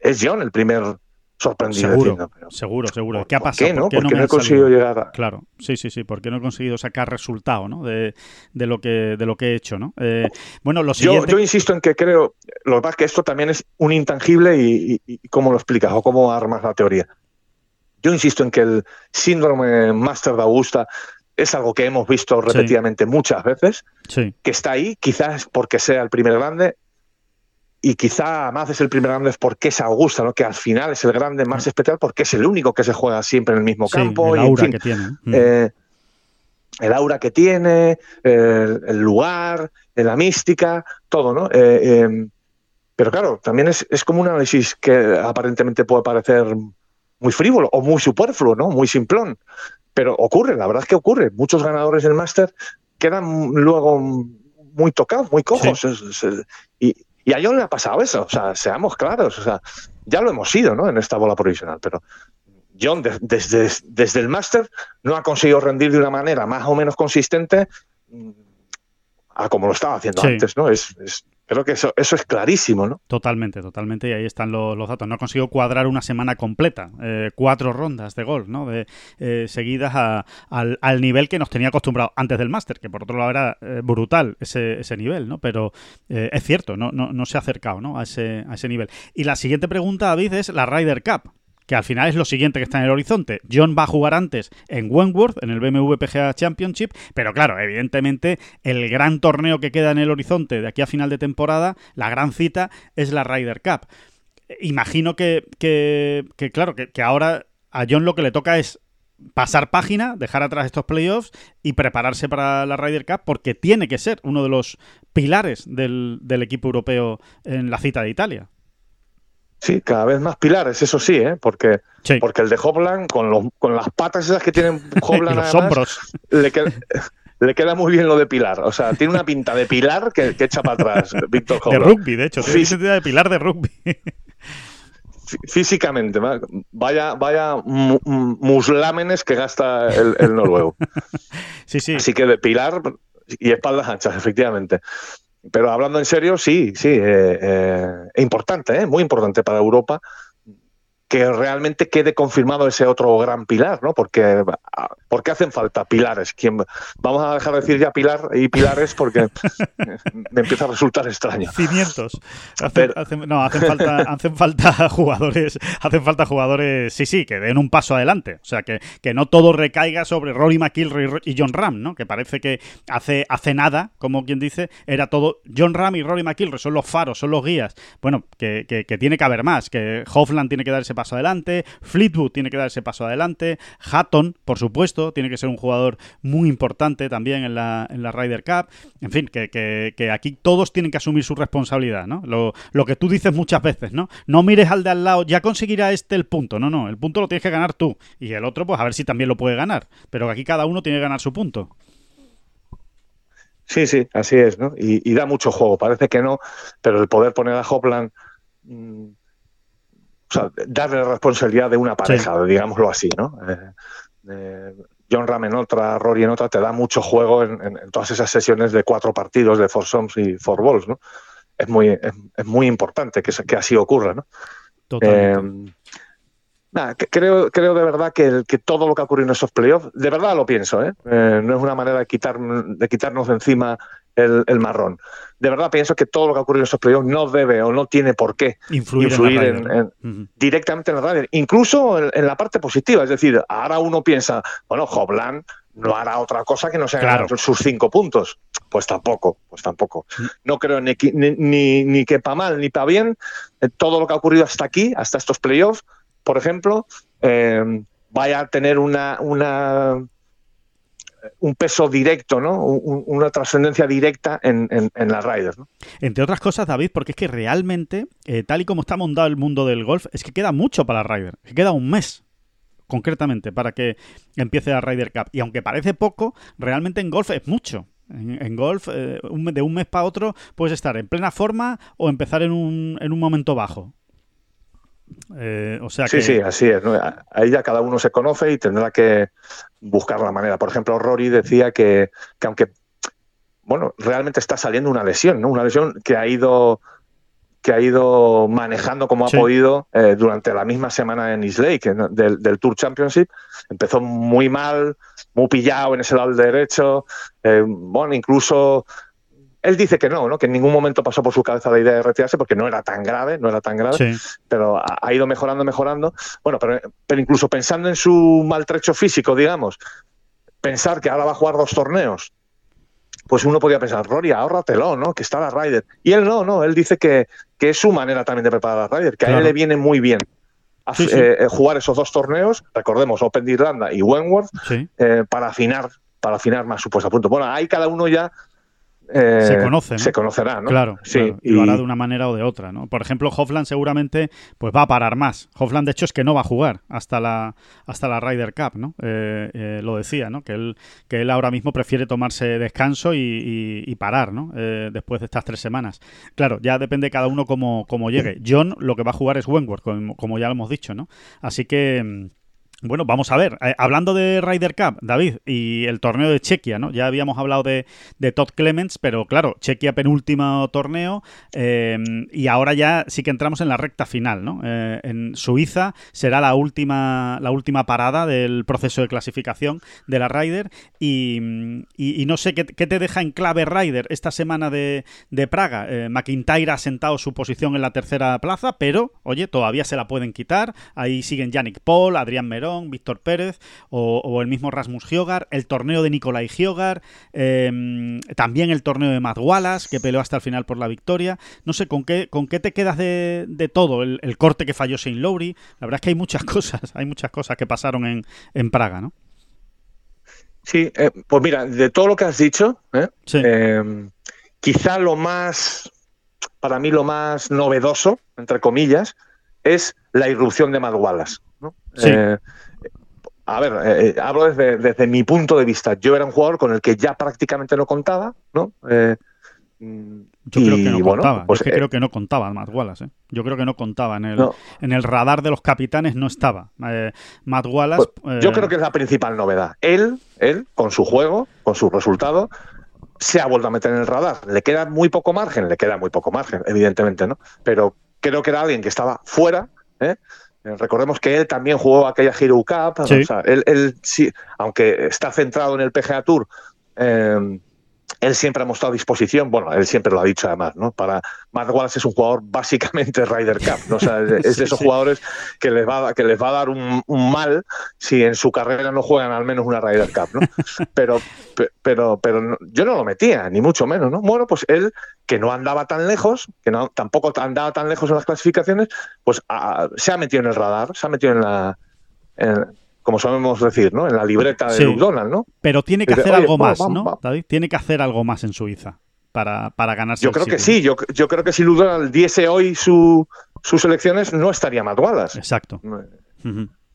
es John el primer sorprendido. Seguro, seguro, seguro. ¿Qué ha pasado? ¿Por qué no, no, he conseguido llegar a... Claro, sí, sí, sí, porque no he conseguido sacar resultado ¿no? de, lo, que, de lo que he hecho. ¿no? Eh, bueno, lo siguiente... yo, insisto en que creo, lo que pasa es que esto también es un intangible y, cómo lo explicas o cómo armas la teoría. Yo insisto en que el síndrome Master de Augusta es algo que hemos visto repetidamente muchas veces, que está ahí, quizás porque sea el primer grande, y quizá más es el primer grande es porque es Augusta, ¿no? que al final es el grande más especial porque es el único que se juega siempre en el mismo campo. El aura que tiene. Mm. Eh, el aura que tiene, el, lugar, la mística, todo, ¿no? Eh, em, pero claro, también es, es, como un análisis que aparentemente puede parecer muy frívolo o muy superfluo, ¿no? Muy simplón. Pero ocurre, la verdad es que ocurre. Muchos ganadores del máster quedan luego muy tocados, muy cojos. y, y a John le ha pasado eso, o sea, seamos claros, o sea, ya lo hemos sido, ¿no? En esta bola provisional, pero John desde, desde el máster no ha conseguido rendir de una manera más o menos consistente mm, a como lo estaba haciendo antes, ¿no? Es, creo que eso, eso es clarísimo, ¿no? Totalmente, totalmente, y ahí están los, datos. No ha conseguido cuadrar una semana completa, eh, cuatro rondas de golf, ¿no? De, eh, seguidas al, nivel que nos tenía acostumbrado antes del máster, que por otro lado era eh, brutal ese, ese, nivel, ¿no? Pero es cierto, no, no, no se ha acercado, ¿no? A ese, a ese nivel. Y la siguiente pregunta, David, es la Ryder Cup que al final es lo siguiente que está en el horizonte. John va a jugar antes en Wentworth, en el BMW PGA Championship, pero claro, evidentemente el gran torneo que queda en el horizonte de aquí a final de temporada, la gran cita, es la Ryder Cup. Imagino que, que, claro, que, ahora a John lo que le toca es pasar página, dejar atrás estos playoffs y prepararse para la Ryder Cup porque tiene que ser uno de los pilares del, del equipo europeo en la cita de Italia. Sí, cada vez más pilares, eso sí, ¿eh? porque, porque el de Hopland, con, con las patas esas que tienen (laughs) Hopland, los hombros. Le, le queda muy bien lo de pilar. O sea, tiene una pinta de pilar que, echa para atrás, (laughs) Víctor Hopland. De rugby, de hecho, tiene pinta de pilar de rugby. Físicamente, vaya, vaya muslámenes que gasta el, el noruego. (laughs) sí, sí. Así que de pilar y espaldas anchas, efectivamente. Pero hablando en serio, sí, sí, eh, eh, importante, eh, muy importante para Europa que realmente quede confirmado ese otro gran pilar, ¿no? Porque, porque hacen falta pilares. ¿Quién, vamos a dejar de decir ya pilar y pilares porque (laughs) me empieza a resultar extraño. Cimientos. no, hacen falta, (laughs) hacen falta jugadores, hacen falta jugadores, sí, sí, que den un paso adelante. O sea, que, que no todo recaiga sobre Rory McIlroy y John Ram, ¿no? Que parece que hace, hace nada, como quien dice, era todo John Ram y Rory McIlroy, son los faros, son los guías. Bueno, que, que, que tiene que haber más, que Hoffland tiene que dar ese paso adelante, Fleetwood tiene que dar ese paso adelante, Hatton, por supuesto, tiene que ser un jugador muy importante también en la, en la Ryder Cup. En fin, que, que, aquí todos tienen que asumir su responsabilidad, ¿no? Lo, lo, que tú dices muchas veces, ¿no? No mires al de al lado, ya conseguirá este el punto. No, no, el punto lo tienes que ganar tú. Y el otro, pues a ver si también lo puede ganar. Pero aquí cada uno tiene que ganar su punto. Sí, sí, así es, ¿no? Y, da mucho juego. Parece que no, pero el poder poner a Hopland. Mm, o sea, darle la responsabilidad de una pareja, digámoslo así, ¿no? Eh, John Ram en otra, Rory en otra, te da mucho juego en, todas esas sesiones de cuatro partidos de four Soms y four Balls, ¿no? Es muy, es, muy importante que, que, así ocurra, ¿no? Totalmente. Eh, creo, creo de verdad que, que, todo lo que ha ocurrido en esos playoffs, de verdad lo pienso, ¿eh? ¿eh? no es una manera de, quitar, de quitarnos de encima el, marrón. De verdad pienso que todo lo que ha ocurrido en esos playoffs no debe o no tiene por qué influir, en, directamente en la radio, incluso en, la parte positiva. Es decir, ahora uno piensa, bueno, Hoblan no hará otra cosa que no sea sus cinco puntos. Pues tampoco, pues tampoco. Mm. No creo ni, ni, ni, que para mal ni para bien eh, todo lo que ha ocurrido hasta aquí, hasta estos playoffs, por ejemplo, eh, vaya a tener una, una un peso directo, ¿no? una trascendencia directa en, en, las Riders. ¿no? Entre otras cosas, David, porque es que realmente, eh, tal y como está montado el mundo del golf, es que queda mucho para la Ryder. queda un mes, concretamente, para que empiece la Ryder Cup. Y aunque parece poco, realmente en golf es mucho. En, golf, eh, de un mes para otro, puedes estar en plena forma o empezar en un, en un momento bajo. Eh, o sea sí, sí, así es. Ahí ya cada uno se conoce y tendrá que buscar la manera. Por ejemplo, Rory decía que, aunque, bueno, realmente está saliendo una lesión, ¿no? Una lesión que ha ido que ha ido manejando como ha podido eh, durante la misma semana en East Lake, del, Tour Championship. Empezó muy mal, muy pillado en ese lado derecho. Eh, bueno, incluso él dice que no, ¿no? que en ningún momento pasó por su cabeza la idea de retirarse porque no era tan grave, no era tan grave, pero ha, ido mejorando, mejorando. Bueno, pero, pero incluso pensando en su maltrecho físico, digamos, pensar que ahora va a jugar dos torneos, pues uno podría pensar, Rory, ahórratelo, ¿no? Que está la Ryder. Y él no, no, él dice que, que es su manera también de preparar la Ryder, que a él le viene muy bien. Eh, eh, jugar esos dos torneos, recordemos Open de Irlanda y Wentworth, eh, para afinar para afinar más su puesto a punto. Bueno, ahí cada uno ya se eh, conoce, Se conocerá, ¿no? Claro, sí. Y, lo hará de una manera o de otra, ¿no? Por ejemplo, Hofland seguramente pues va a parar más. Hofland, de hecho, es que no va a jugar hasta la, hasta la Ryder Cup, ¿no? Eh, eh, lo decía, ¿no? Que él, que él ahora mismo prefiere tomarse descanso y, parar, ¿no? después de estas tres semanas. Claro, ya depende cada uno cómo, cómo llegue. John lo que va a jugar es Wentworth, como, como ya lo hemos dicho, ¿no? Así que mm, bueno, vamos a ver. Eh, hablando de Ryder Cup, David, y el torneo de Chequia, ¿no? Ya habíamos hablado de, Todd Clements, pero claro, Chequia penúltimo torneo eh, y ahora ya sí que entramos en la recta final, ¿no? Eh, en Suiza será la última, la última parada del proceso de clasificación de la Ryder y, no sé ¿qué, te deja en clave Ryder esta semana de, Praga. McIntyre ha sentado su posición en la tercera plaza, pero, oye, todavía se la pueden quitar. Ahí siguen Yannick Paul, Adrián Merón, Víctor Pérez o, el mismo Rasmus Giogar, el torneo de Nicolai Giogar, em, también el torneo de Matt Wallace, que peleó hasta el final por la victoria. No sé, ¿con qué, con qué te quedas de, todo? El, corte que falló Shane Lowry. La verdad es que hay muchas (laughs) cosas, hay muchas cosas que pasaron en, en Praga, ¿no? Sí, eh, pues mira, de todo lo que has dicho, ¿eh? em, quizá lo más, para mí lo más novedoso, entre comillas, es la irrupción de Matt Eh, a ver, eh, eh, hablo desde, mi punto de vista. Yo era un jugador con el que ya prácticamente no contaba, ¿no? Mm, yo creo que no contaba. Pues, que creo que no contaba Matt Wallace. Yo creo que no contaba. En el, en el radar de los capitanes no estaba. Matt Wallace. Pues, yo creo que es la principal novedad. Él, él, con su juego, con su resultado, se ha vuelto a meter en el radar. Le queda muy poco margen, le queda muy poco margen, evidentemente, ¿no? Pero creo que era alguien que estaba fuera, ¿eh? Eh, recordemos que él también jugó aquella Hero Cup, él, sí, aunque está centrado en el PGA Tour, eh, él siempre ha mostrado disposición, bueno, él siempre lo ha dicho además, ¿no? Para Matt Wallace es un jugador básicamente (laughs) Ryder Cup, ¿no? O sea, es de esos jugadores que les va a, que les va a dar un, mal si en su carrera no juegan al menos una Ryder Cup, ¿no? (laughs) Pero, pero, pero yo no lo metía, ni mucho menos, ¿no? Bueno, pues él, que no andaba tan lejos, que no tampoco andaba tan lejos en las clasificaciones, pues se ha metido en el radar, se ha metido en la como sabemos decir, ¿no? En la libreta de Donald, ¿no? Pero tiene que hacer algo más, ¿no? David, tiene que hacer algo más en Suiza para, para ganarse. Yo creo que sí, yo, yo, creo que si Donald diese hoy su, sus elecciones, no estaría Matt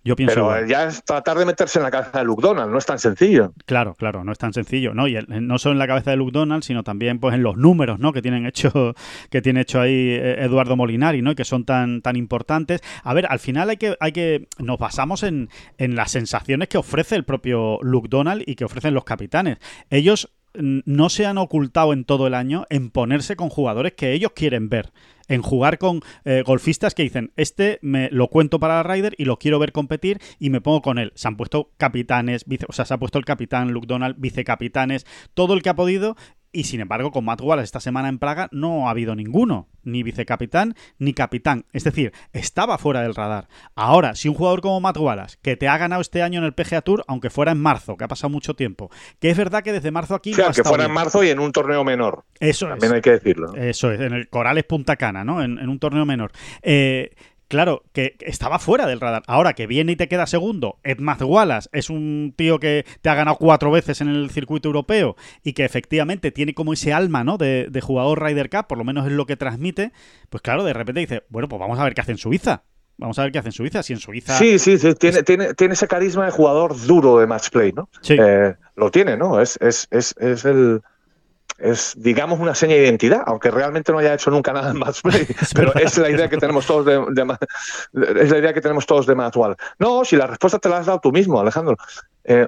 Wallace. Exacto. Pero ya es tratar de meterse en la cabeza de Luke Donald, no es tan sencillo. Claro, claro, no es tan sencillo, ¿no? Y no solo en la cabeza de Luke Donald, sino también pues en los números, ¿no? Que tienen hecho, (laughs) que tiene hecho ahí eh, Eduardo Molinari, ¿no? Y que son tan, tan importantes. A ver, al final hay que, hay que, nos basamos en, en las sensaciones que ofrece el propio Luke Donald y que ofrecen los capitanes. Ellos no se han ocultado en todo el año en ponerse con jugadores que ellos quieren ver en jugar con eh, golfistas que dicen, este me lo cuento para la Ryder y lo quiero ver competir y me pongo con él. Se han puesto capitanes, vice, o sea, se ha puesto el capitán Luke Donald, vicecapitanes, todo el que ha podido y sin embargo, con Matt Wallace esta semana en Praga no ha habido ninguno, ni vicecapitán ni capitán. Es decir, estaba fuera del radar. Ahora, si un jugador como Matt Wallace, que te ha ganado este año en el PGA Tour, aunque fuera en marzo, que ha pasado mucho tiempo, que es verdad que desde marzo aquí. Claro, que fuera en marzo y en un torneo menor. Eso También hay que decirlo. Eso es, en el Corales Punta Cana, ¿no? En, en un torneo menor. Eh, Claro, que estaba fuera del radar. Ahora que viene y te queda segundo, Ed Wallace es un tío que te ha ganado cuatro veces en el circuito europeo y que efectivamente tiene como ese alma, ¿no? De, jugador Ryder Cup, por lo menos es lo que transmite. Pues claro, de repente dice, bueno, pues vamos a ver qué hace en Suiza. Vamos a ver qué hace en Suiza. Si en Suiza. Sí, sí, sí. Tiene, tiene, tiene ese carisma de jugador duro de match play, ¿no? Sí. Eh, lo tiene, ¿no? Es, es, es, es el es, digamos, una seña de identidad, aunque realmente no haya hecho nunca nada en Matchplay, (laughs) pero es la idea que tenemos todos de, es la idea que tenemos todos de Matwal. No, si la respuesta te la has dado tú mismo, Alejandro. Eh,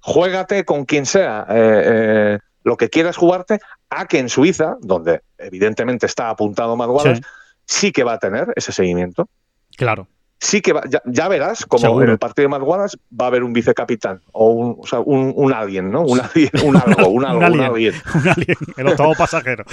juégate con quien sea eh, eh, lo que quieras jugarte, a que en Suiza, donde evidentemente está apuntado Matt sí que va a tener ese seguimiento. Claro sí que ya, verás como en el partido de Wallace va a haber un vicecapitán o un, o sea, un, un alien, ¿no? Un alien, (laughs) un algo, un algo, un alien. Un alien, el octavo pasajero.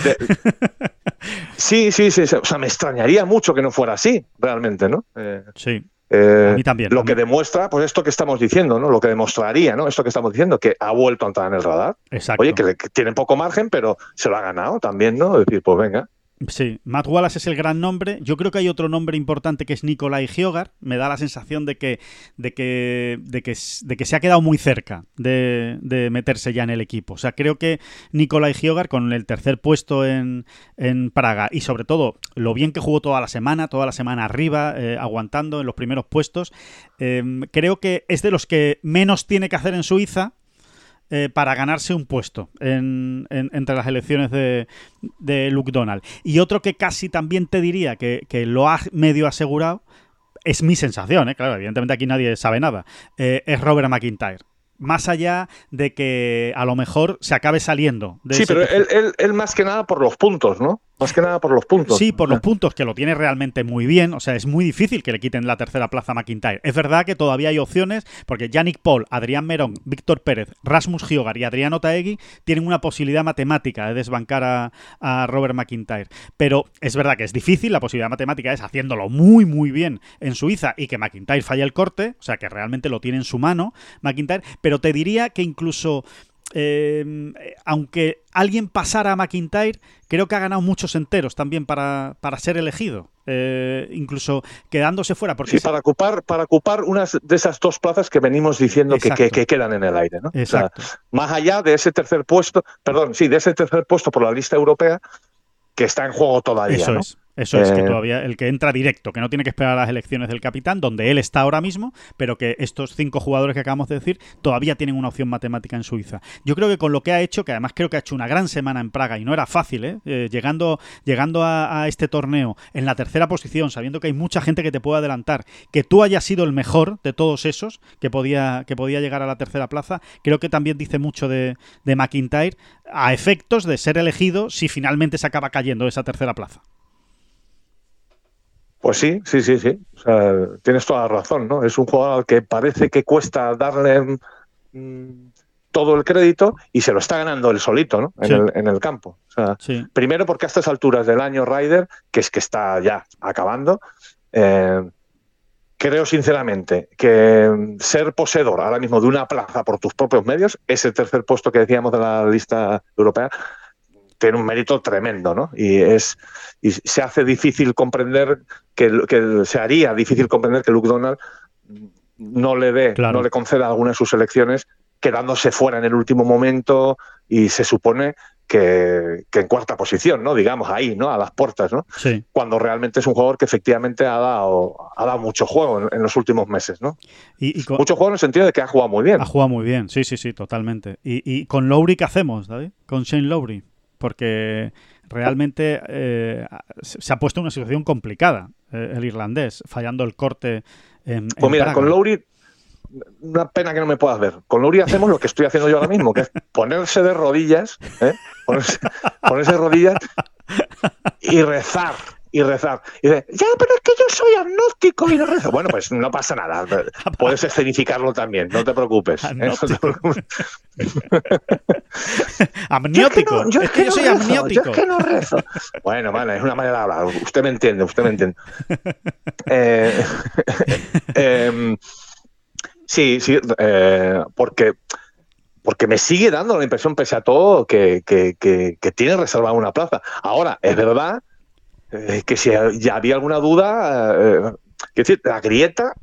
sí, sí, sí, o sea, me extrañaría mucho que no fuera así, realmente, ¿no? Eh, sí. Eh, a mí también. Lo que demuestra, pues esto que estamos diciendo, ¿no? Lo que demostraría, ¿no? Esto que estamos diciendo, que ha vuelto a entrar en el radar. Exacto. Oye, que, que tiene poco margen, pero se lo ha ganado también, ¿no? Es decir, pues venga. Sí, Matt Wallace es el gran nombre. Yo creo que hay otro nombre importante que es Nikolai Giogar. Me da la sensación de que, de que, de que, de se ha quedado muy cerca de, meterse ya en el equipo. O sea, creo que Nikolai Giogar, con el tercer puesto en, en Praga y sobre todo lo bien que jugó toda la semana, toda la semana arriba, eh, aguantando en los primeros puestos, eh, creo que es de los que menos tiene que hacer en Suiza eh, para ganarse un puesto entre las elecciones de, de, Luke Donald. Y otro que casi también te diría que, lo ha medio asegurado, es mi sensación, ¿eh? claro, evidentemente aquí nadie sabe nada, eh, es Robert McIntyre más allá de que a lo mejor se acabe saliendo. De sí, pero él, él, más que nada por los puntos, ¿no? Más que nada por los puntos. Sí, por los puntos, que lo tiene realmente muy bien. O sea, es muy difícil que le quiten la tercera plaza a McIntyre. Es verdad que todavía hay opciones, porque Yannick Paul, Adrián Merón, Víctor Pérez, Rasmus Giogar y Adriano Taegui tienen una posibilidad matemática de desbancar a, a, Robert McIntyre. Pero es verdad que es difícil, la posibilidad matemática es haciéndolo muy, muy bien en Suiza y que McIntyre falle el corte, o sea, que realmente lo tiene en su mano McIntyre. Pero te diría que incluso eh, aunque alguien pasara a McIntyre, creo que ha ganado muchos enteros también para, para ser elegido. Eh, incluso quedándose fuera. Porque sí, para ocupar, para ocupar unas de esas dos plazas que venimos diciendo que, que, quedan en el aire. ¿no? más allá de ese tercer puesto, perdón, sí, de ese tercer puesto por la lista europea, que está en juego todavía. Eso es. Eso es, que eh, todavía el que entra directo, que no tiene que esperar a las elecciones del capitán, donde él está ahora mismo, pero que estos cinco jugadores que acabamos de decir todavía tienen una opción matemática en Suiza. Yo creo que con lo que ha hecho, que además creo que ha hecho una gran semana en Praga y no era fácil, ¿eh? eh llegando, llegando a, este torneo en la tercera posición, sabiendo que hay mucha gente que te puede adelantar, que tú hayas sido el mejor de todos esos que podía, que podía llegar a la tercera plaza, creo que también dice mucho de, de McIntyre a efectos de ser elegido si finalmente se acaba cayendo esa tercera plaza. Pues sí, sí, sí, sí. O sea, tienes toda la razón, ¿no? Es un jugador al que parece que cuesta darle mm, todo el crédito y se lo está ganando él solito ¿no? en, el, campo. Primero porque a estas alturas del año Ryder, que es que está ya acabando, eh, creo sinceramente que ser poseedor ahora mismo de una plaza por tus propios medios, ese tercer puesto que decíamos de la lista europea, tiene un mérito tremendo, ¿no? Y es y se hace difícil comprender que, que se haría difícil comprender que Luke Donald no le dé, no le conceda alguna de sus elecciones, quedándose fuera en el último momento y se supone que, en cuarta posición, ¿no? Digamos, ahí, ¿no? A las puertas, ¿no? Sí. Cuando realmente es un jugador que efectivamente ha dado, ha dado mucho juego en, los últimos meses, ¿no? Y, mucho juego en el sentido de que ha jugado muy bien. Ha jugado muy bien, sí, sí, sí, totalmente. ¿Y, con Lowry qué hacemos, David? Con Shane Lowry porque realmente eh, se ha puesto en una situación complicada eh, el irlandés, fallando el corte en, Pues mira, con Lowry, una pena que no me puedas ver. Con Lowry hacemos lo que estoy haciendo yo ahora mismo, que es ponerse de rodillas, ¿eh? ponerse, ponerse de rodillas y rezar y rezar. Y dice, ya, pero es que yo soy agnóstico y no rezo. Bueno, pues no pasa nada. (laughs) Puedes escenificarlo también, no te preocupes. (laughs) ¿eh? (laughs) amniótico. Yo es que, yo, soy amniótico. Yo es que no rezo. Bueno, vale, es una manera de hablar. Usted me entiende, usted me entiende. Eh, em, sí, sí, eh, porque porque me sigue dando la impresión, pese a todo, que, que, que tiene reservada una plaza. Ahora, es verdad eh, que si ya había alguna duda, eh, decir, la grieta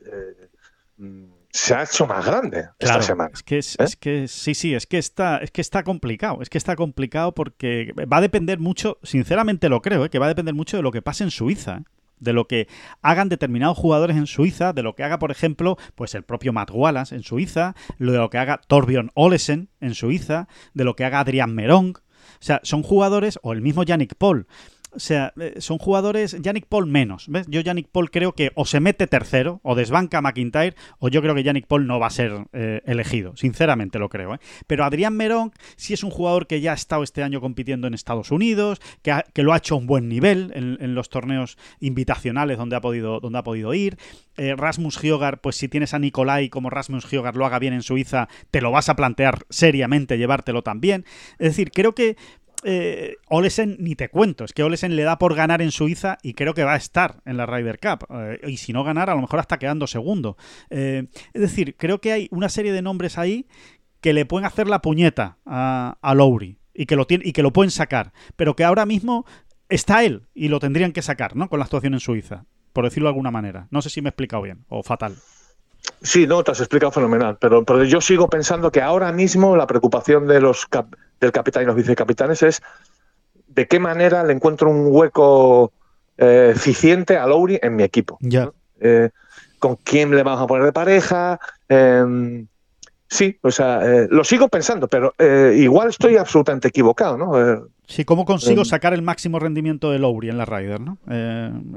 eh, se ha hecho más grande esta semana. Es que, es, que sí, sí, es que está, es que está complicado, es que está complicado porque va a depender mucho, sinceramente lo creo, que va a depender mucho de lo que pase en Suiza de lo que hagan determinados jugadores en Suiza, de lo que haga, por ejemplo, pues el propio Matt Wallace en Suiza, de lo que haga Torbjörn Olesen en Suiza, de lo que haga Adrian Merong. O sea, son jugadores, o el mismo Yannick Paul, o sea, eh, son jugadores, Yannick Paul menos. ¿ves? Yo Yannick Paul creo que o se mete tercero o desbanca a McIntyre o yo creo que Yannick Paul no va a ser eh, elegido. Sinceramente lo creo. ¿eh? Pero Adrián Merón sí es un jugador que ya ha estado este año compitiendo en Estados Unidos, que, que lo ha hecho a un buen nivel en, los torneos invitacionales donde ha podido, donde ha podido ir. Rasmus Hyogar, pues si tienes a Nicolai como Rasmus Hyogar lo haga bien en Suiza, te lo vas a plantear seriamente llevártelo también. Es decir, creo que eh, Olesen ni te cuento, es que Olesen le da por ganar en Suiza y creo que va a estar en la Ryder Cup. Eh, y si no ganar, a lo mejor hasta quedando segundo. Eh, es decir, creo que hay una serie de nombres ahí que le pueden hacer la puñeta a, Lowry y que, lo y que lo pueden sacar, pero que ahora mismo está él y lo tendrían que sacar, ¿no? Con la actuación en Suiza, por decirlo de alguna manera. No sé si me he explicado bien o fatal. Sí, no, te has explicado fenomenal, pero, pero yo sigo pensando que ahora mismo la preocupación de los del capitán y los vicecapitanes es de qué manera le encuentro un hueco eh, eficiente a Lowry en mi equipo. Ya. Eh, ¿Con quién le vamos a poner de pareja? Em, sí, o sea, eh, lo sigo pensando, pero igual estoy absolutamente equivocado, ¿no? Sí, ¿cómo consigo sacar el máximo rendimiento de Lowry en la Ryder, no?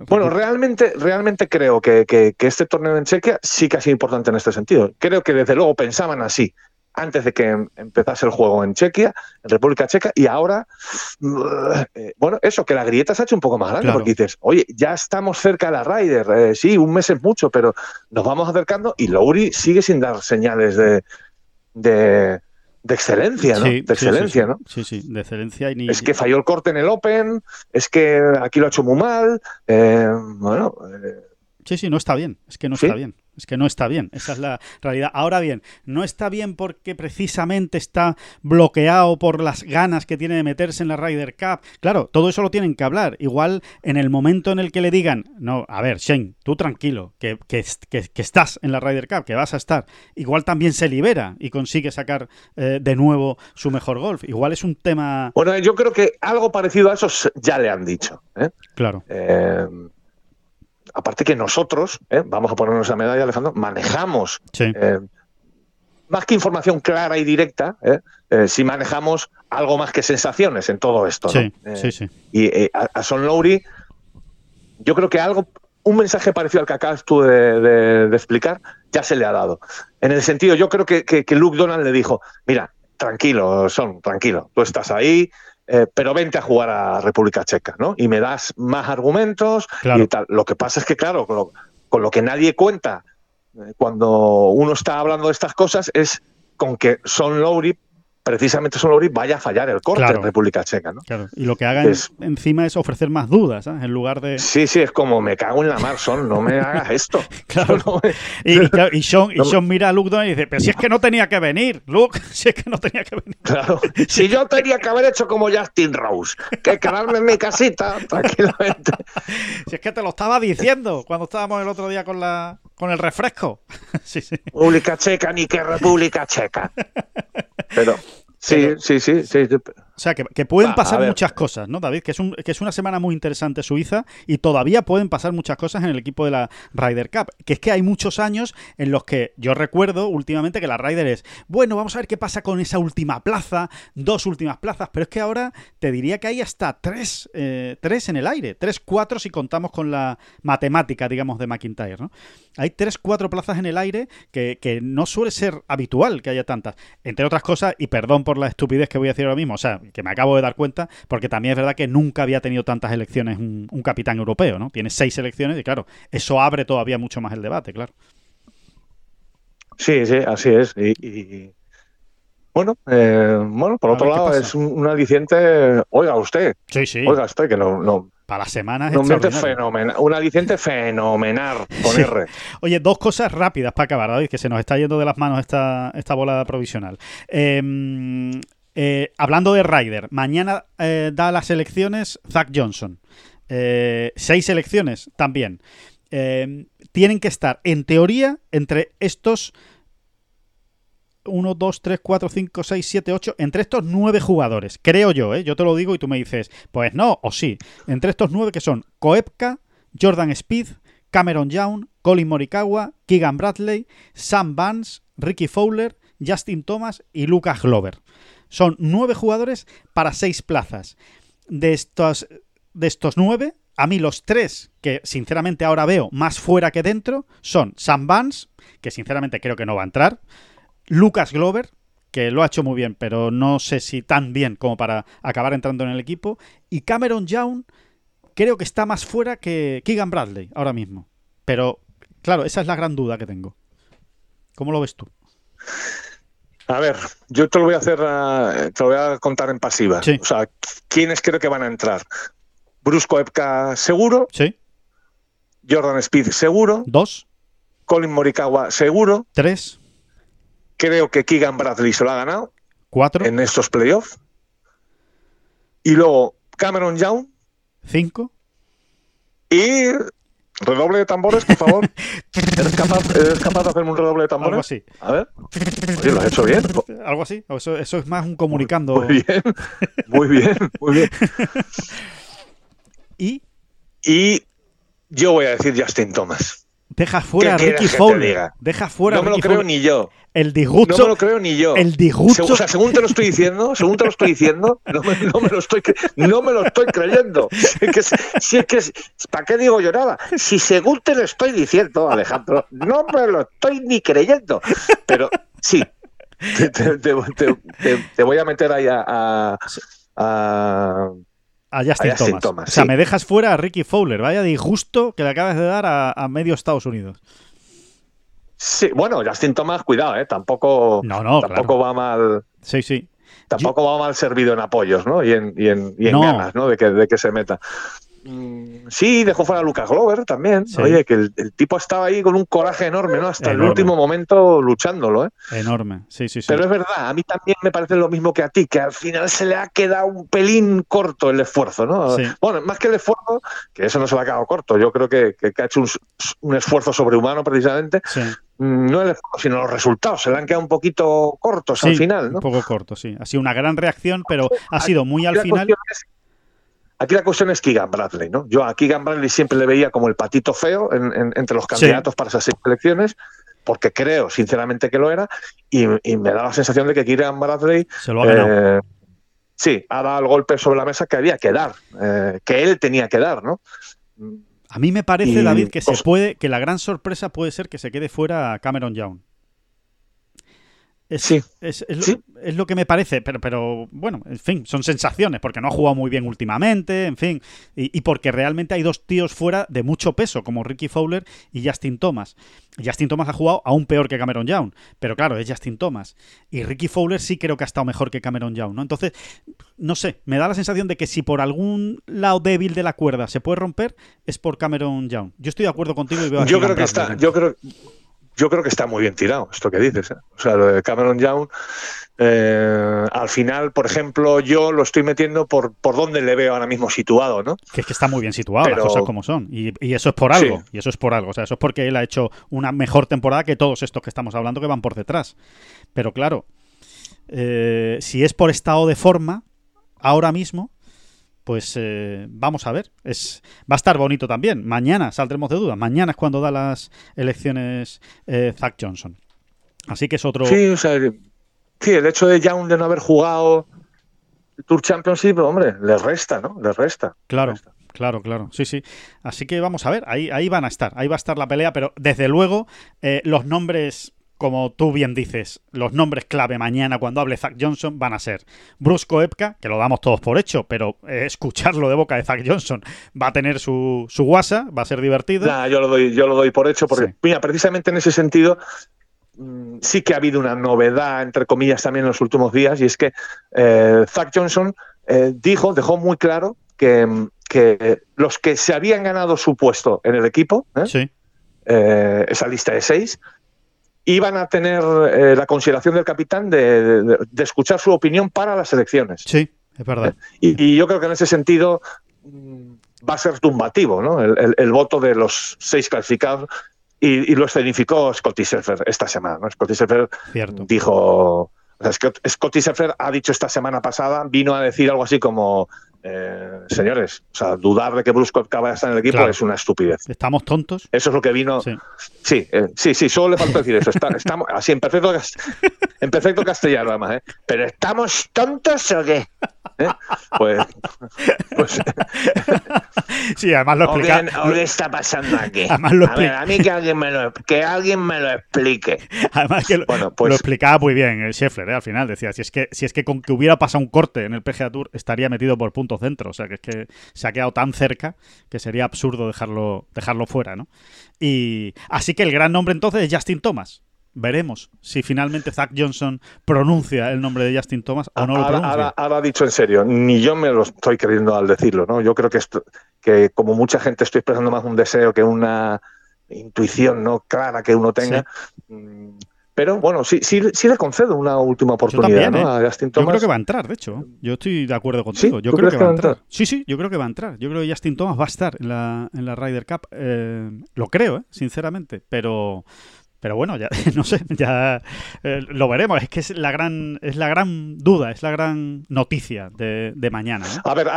bueno, realmente, realmente creo que, que, este torneo en Chequia sí que ha sido importante en este sentido. Creo que desde luego pensaban así antes de que em, empezase el juego en Chequia, en República Checa, y ahora, eh, bueno, eso, que la grieta se ha hecho un poco más grande, porque dices, oye, ya estamos cerca de la Ryder, eh, sí, un mes es mucho, pero nos vamos acercando y Lowry sigue sin dar señales de, de, excelencia, ¿no? de excelencia, sí, ¿no? Sí, sí, de excelencia. Y Es que falló el corte en el Open, es que aquí lo ha hecho muy mal, eh, bueno... sí, sí, no está bien, es que no está bien. Es que no está bien, esa es la realidad. Ahora bien, no está bien porque precisamente está bloqueado por las ganas que tiene de meterse en la Ryder Cup. Claro, todo eso lo tienen que hablar. Igual en el momento en el que le digan, no, a ver, Shane, tú tranquilo, que, que, estás en la Ryder Cup, que vas a estar, igual también se libera y consigue sacar eh, de nuevo su mejor golf. Igual es un tema... Bueno, yo creo que algo parecido a eso ya le han dicho. ¿eh? Claro. Eh, aparte que nosotros, ¿eh? vamos a ponernos la medalla, Alejandro, manejamos eh, más que información clara y directa, ¿eh? si manejamos algo más que sensaciones en todo esto. Sí, sí, sí. Y a, Son Lowry, yo creo que algo, un mensaje parecido al que acabas tú de, explicar, ya se le ha dado. En el sentido, yo creo que, que Luke Donald le dijo, mira, tranquilo, Son, tranquilo, tú estás ahí, eh, pero vente a jugar a República Checa, ¿no? Y me das más argumentos y tal. Lo que pasa es que, claro, con lo, que nadie cuenta eh, cuando uno está hablando de estas cosas es con que Son Lowry precisamente Son Lowry vaya a fallar el corte en República Checa. ¿no? Claro. Y lo que haga encima es ofrecer más dudas, ¿eh? en lugar de. Sí, sí, es como me cago en la mar, Son, no me hagas esto. (laughs) claro. y, Sean, mira a Luke y dice: Pero si es que no tenía que venir, Luke, (laughs) si es que no tenía que venir. Claro. Si yo tenía que haber hecho como Justin Rose, que quedarme en mi casita (laughs) tranquilamente. Si es que te lo estaba diciendo cuando estábamos el otro día con la con el refresco. sí, sí. República Checa ni que República Checa. Pero sí, sí, sí, sí, o sea, que, pueden pasar muchas cosas, ¿no, David? Que es, un, que es una semana muy interesante Suiza y todavía pueden pasar muchas cosas en el equipo de la Ryder Cup. Que es que hay muchos años en los que yo recuerdo últimamente que la Ryder es, bueno, vamos a ver qué pasa con esa última plaza, dos últimas plazas, pero es que ahora te diría que hay hasta tres, eh, tres en el aire, tres, cuatro si contamos con la matemática, digamos, de McIntyre, ¿no? Hay tres, cuatro plazas en el aire que, que no suele ser habitual que haya tantas. Entre otras cosas, y perdón por la estupidez que voy a decir ahora mismo, o sea, que me acabo de dar cuenta, porque también es verdad que nunca había tenido tantas elecciones un, capitán europeo, ¿no? Tiene seis elecciones y claro, eso abre todavía mucho más el debate, claro. Sí, sí, así es. Y, bueno, eh, bueno, por otro lado es un, aliciente, oiga usted, sí, sí. oiga usted que no, no para las semanas fenomenal, un aliciente fenomenal (laughs) con R. Oye, dos cosas rápidas para acabar, David, que se nos está yendo de las manos esta, esta bola provisional. Eh, eh, hablando de Ryder, mañana eh, da las elecciones Zach Johnson. Eh, seis elecciones también. tienen que estar, en teoría, entre estos 1, 2, 3, 4, 5, 6, 7, 8, entre estos nueve jugadores, creo yo, yo te lo digo y tú me dices, pues no o sí, entre estos nueve que son Koepka, Jordan Speed, Cameron Young, Colin Morikawa, Keegan Bradley, Sam Vance, Ricky Fowler, Justin Thomas y Lucas Glover. Son nueve jugadores para seis plazas. De estos, de estos nueve, a mí los tres que sinceramente ahora veo más fuera que dentro son Sam Vance, que sinceramente creo que no va a entrar, Lucas Glover, que lo ha hecho muy bien, pero no sé si tan bien como para acabar entrando en el equipo, y Cameron Young creo que está más fuera que Keegan Bradley ahora mismo. Pero claro, esa es la gran duda que tengo. ¿Cómo lo ves tú? A ver, yo te lo voy a hacer, eh, te lo voy a contar en pasiva. O sea, ¿quiénes creo que van a entrar? Brusco Epka seguro. Sí. Jordan Speed seguro. Dos. Colin Morikawa seguro. Tres. Creo que Keegan Bradley se lo ha ganado. Cuatro. En estos playoffs. Y luego Cameron Young. Cinco. Y Redoble de tambores, por favor. (laughs) (laughs) ¿Eres capaz, de hacerme un redoble de tambores? Algo así. A ver. Oye, ¿lo has hecho bien? Algo así. Eso, eso es más un comunicando. Muy bien. Muy bien. Muy bien. (laughs) ¿Y? Y yo voy a decir Justin Thomas. Deja fuera a Ricky Fowler. Deja fuera No me lo creo ni yo. El disgusto. No me lo creo ni yo. El disgusto. o sea, según te lo estoy diciendo, (laughs) según te lo estoy diciendo, no me, lo, estoy, no me lo estoy creyendo. si es que, ¿para qué digo yo nada? Si según te lo estoy diciendo, Alejandro, no me lo estoy ni creyendo. Pero sí, te, voy a meter ahí a, a a Justin, Thomas. o sea, me dejas fuera a Ricky Fowler. Vaya disgusto que le acabas de dar a, medio Estados Unidos. Sí, bueno, Justin Thomas, cuidado, ¿eh? Tampoco, no, tampoco va mal. Sí, sí. Tampoco va mal servido en apoyos, ¿no? Y en, y en, ganas, ¿no? De que, de que se meta. Mm, sí, dejó fuera a Lucas Glover también. Oye, que el, tipo estaba ahí con un coraje enorme, ¿no? Hasta el último momento luchándolo, ¿eh? Enorme, sí, sí, sí. Pero es verdad, a mí también me parece lo mismo que a ti, que al final se le ha quedado un pelín corto el esfuerzo, ¿no? Bueno, más que el esfuerzo, que eso no se le ha quedado corto, yo creo que, ha hecho un, esfuerzo sobrehumano precisamente. Mm, no el esfuerzo, sino los resultados. Se le han quedado un poquito cortos al final, ¿no? Un poco cortos, sí. Ha sido una gran reacción, pero ha sido muy al final. Aquí la cuestión es Keegan Bradley, ¿no? Yo a Keegan Bradley siempre le veía como el patito feo entre los candidatos para esas elecciones, porque creo sinceramente que lo era, y, me da la sensación de que Keegan Bradley Se lo ha eh, sí, ha dado el golpe sobre la mesa que había que dar, eh, que él tenía que dar, ¿no? A mí me parece, David, que se puede, que la gran sorpresa puede ser que se quede fuera Cameron Young. Es, sí. Es, lo, que me parece, pero, pero bueno, en fin, son sensaciones, porque no ha jugado muy bien últimamente, en fin, y, porque realmente hay dos tíos fuera de mucho peso, como Ricky Fowler y Justin Thomas. Justin Thomas ha jugado aún peor que Cameron Young, pero claro, es Justin Thomas. Y Ricky Fowler sí creo que ha estado mejor que Cameron Young, ¿no? Entonces, no sé, me da la sensación de que si por algún lado débil de la cuerda se puede romper, es por Cameron Young. Yo estoy de acuerdo contigo y veo Yo creo que está, yo creo yo creo que está muy bien tirado esto que dices. ¿eh? O sea, lo de Cameron Young, eh, al final, por ejemplo, yo lo estoy metiendo por, por donde le veo ahora mismo situado, ¿no? Que es que está muy bien situado, las cosas como son. Y, eso es por algo. Y eso es por algo. O sea, eso es porque él ha hecho una mejor temporada que todos estos que estamos hablando que van por detrás. Pero claro, eh, si es por estado de forma, ahora mismo, pues eh, vamos a ver. Es, va a estar bonito también. Mañana saldremos de duda. Mañana es cuando da las elecciones eh, Zach Johnson. Así que es otro. Sí, o sea, sí, el hecho de Young de no haber jugado el Tour Championship, hombre, le resta, ¿no? Le resta. Claro. Claro, claro, sí, sí. Así que vamos a ver, ahí, ahí van a estar, ahí va a estar la pelea, pero desde luego eh, los nombres como tú bien dices, los nombres clave mañana cuando hable Zach Johnson van a ser Brusco Epka, que lo damos todos por hecho, pero eh, escucharlo de boca de Zach Johnson va a tener su, su guasa, va a ser divertido. yo lo doy, yo lo doy por hecho, porque mira, precisamente en ese sentido mm, sí que ha habido una novedad, entre comillas, también en los últimos días, y es que eh, Zach Johnson eh, dijo, dejó muy claro que, que, los que se habían ganado su puesto en el equipo, esa lista de seis, iban a tener eh, la consideración del capitán de, escuchar su opinión para las elecciones. Sí, es verdad. Y, yo creo que en ese sentido mm, va a ser tumbativo ¿no? el, voto de los seis clasificados y, lo escenificó Scotty Sheffer esta semana. ¿no? Scotty Sheffer dijo... O sea, Scotty Sheffer ha dicho esta semana pasada, vino a decir algo así como eh, señores, o sea, dudar de que Brusco acaba de estar en el equipo es una estupidez. ¿Estamos tontos? Eso es lo que vino. Sí, eh, sí, sí, solo le falta decir eso. estamos así en perfecto, (laughs) en perfecto castellano, además. ¿eh? Pero ¿estamos tontos o qué? Pues, pues sí, además lo explica. ¿O qué, está pasando aquí? Además lo a ver, a mí que alguien me lo, que alguien me lo explique. Además que lo, bueno, pues... lo explicaba muy bien el Scheffler, al final. Decía, si es que si es que con que hubiera pasado un corte en el PGA Tour estaría metido por punto centro. O sea, que es que se ha quedado tan cerca que sería absurdo dejarlo, dejarlo fuera, ¿no? Y así que el gran nombre entonces es Justin Thomas veremos si finalmente Zach Johnson pronuncia el nombre de Justin Thomas o no lo pronuncia. Ahora, dicho en serio, ni yo me lo estoy creyendo al decirlo, ¿no? Yo creo que, esto, que como mucha gente estoy expresando más un deseo que una intuición no clara que uno tenga. Mm, pero bueno, sí, sí, sí, le concedo una última oportunidad ¿no? ¿eh? a Justin Thomas. Yo creo que va a entrar, de hecho. Yo estoy de acuerdo contigo. yo creo que, va a entrar? Sí, sí, yo creo que va a entrar. Yo creo que Justin Thomas va a estar en la, en la Ryder Cup. Eh, lo creo, ¿eh? sinceramente. Pero pero bueno, ya (laughs) no sé, ya eh, lo veremos. Es que es la gran, es la gran duda, es la gran noticia de, mañana. A ver,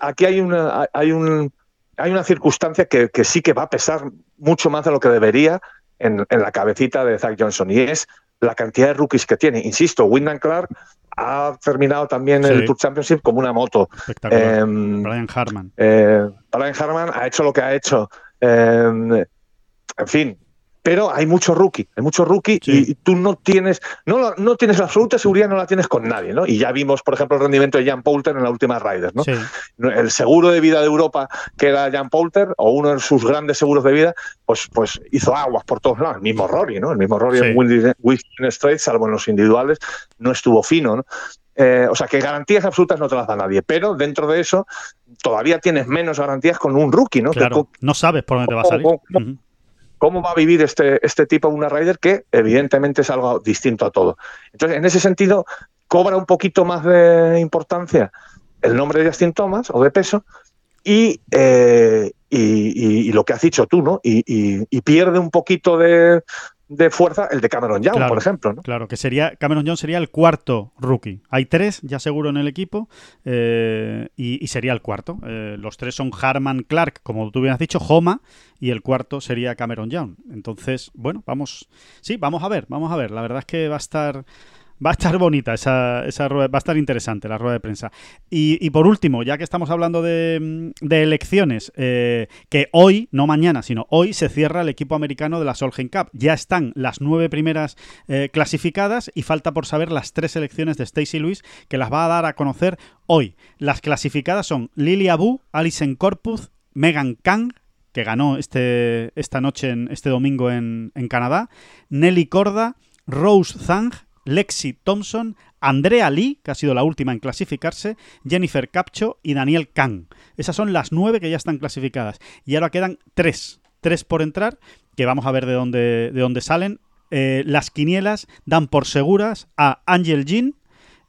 aquí hay una, hay un, hay una circunstancia que, sí que va a pesar mucho más de lo que debería en, la cabecita de Zach Johnson y es la cantidad de rookies que tiene. Insisto, Wyndham Clark ha terminado también el Tour Championship como una moto. Em, Brian Harman. Eh, Brian Harman ha hecho lo que ha hecho. Em, en fin, pero hay mucho rookie, hay mucho rookie y, tú no tienes, no, no tienes la absoluta seguridad, no la tienes con nadie, ¿no? Y ya vimos, por ejemplo, el rendimiento de Jan Poulter en la última Riders, ¿no? El seguro de vida de Europa, que era Jan Poulter, o uno de sus grandes seguros de vida, pues, pues hizo aguas por todos lados. El mismo Rory, ¿no? El mismo Rory en Western Straight, salvo en los individuales, no estuvo fino, ¿no? Eh, o sea, que garantías absolutas no te las da nadie, pero dentro de eso todavía tienes menos garantías con un rookie, ¿no? Claro, no sabes por dónde te va a salir cómo va a vivir este, este tipo una rider que evidentemente es algo distinto a todo. Entonces, en ese sentido, cobra un poquito más de importancia el nombre de Justin Thomas o de peso y, eh, y, lo que has dicho tú, ¿no? Y, pierde un poquito de, de fuerza el de Cameron Young, por ejemplo. ¿no? Claro, que sería Cameron Young sería el cuarto rookie. Hay tres ya seguro en el equipo eh, y, sería el cuarto. Eh, los tres son Harman, Clark, como tú bien has dicho, Homa y el cuarto sería Cameron Young. Entonces, bueno, vamos, sí, vamos a ver, vamos a ver. La verdad es que va a estar Va a estar bonita esa, esa rueda, va a estar interesante la rueda de prensa. Y, por último, ya que estamos hablando de, elecciones, eh, que hoy, no mañana, sino hoy se cierra el equipo americano de la Solheim Cup. Ya están las nueve primeras eh, clasificadas y falta por saber las tres elecciones de Stacy Lewis que las va a dar a conocer hoy. Las clasificadas son Lily Abu, Alison Corpus, Megan Kang, que ganó este, esta noche, en, este domingo en, en Canadá, Nelly Corda, Rose Zhang, Lexi Thompson, Andrea Lee, que ha sido la última en clasificarse, Jennifer Capcho y Daniel Kang. Esas son las nueve que ya están clasificadas. Y ahora quedan tres, tres por entrar, que vamos a ver de dónde, de dónde salen. Eh, las quinielas dan por seguras a Angel Jean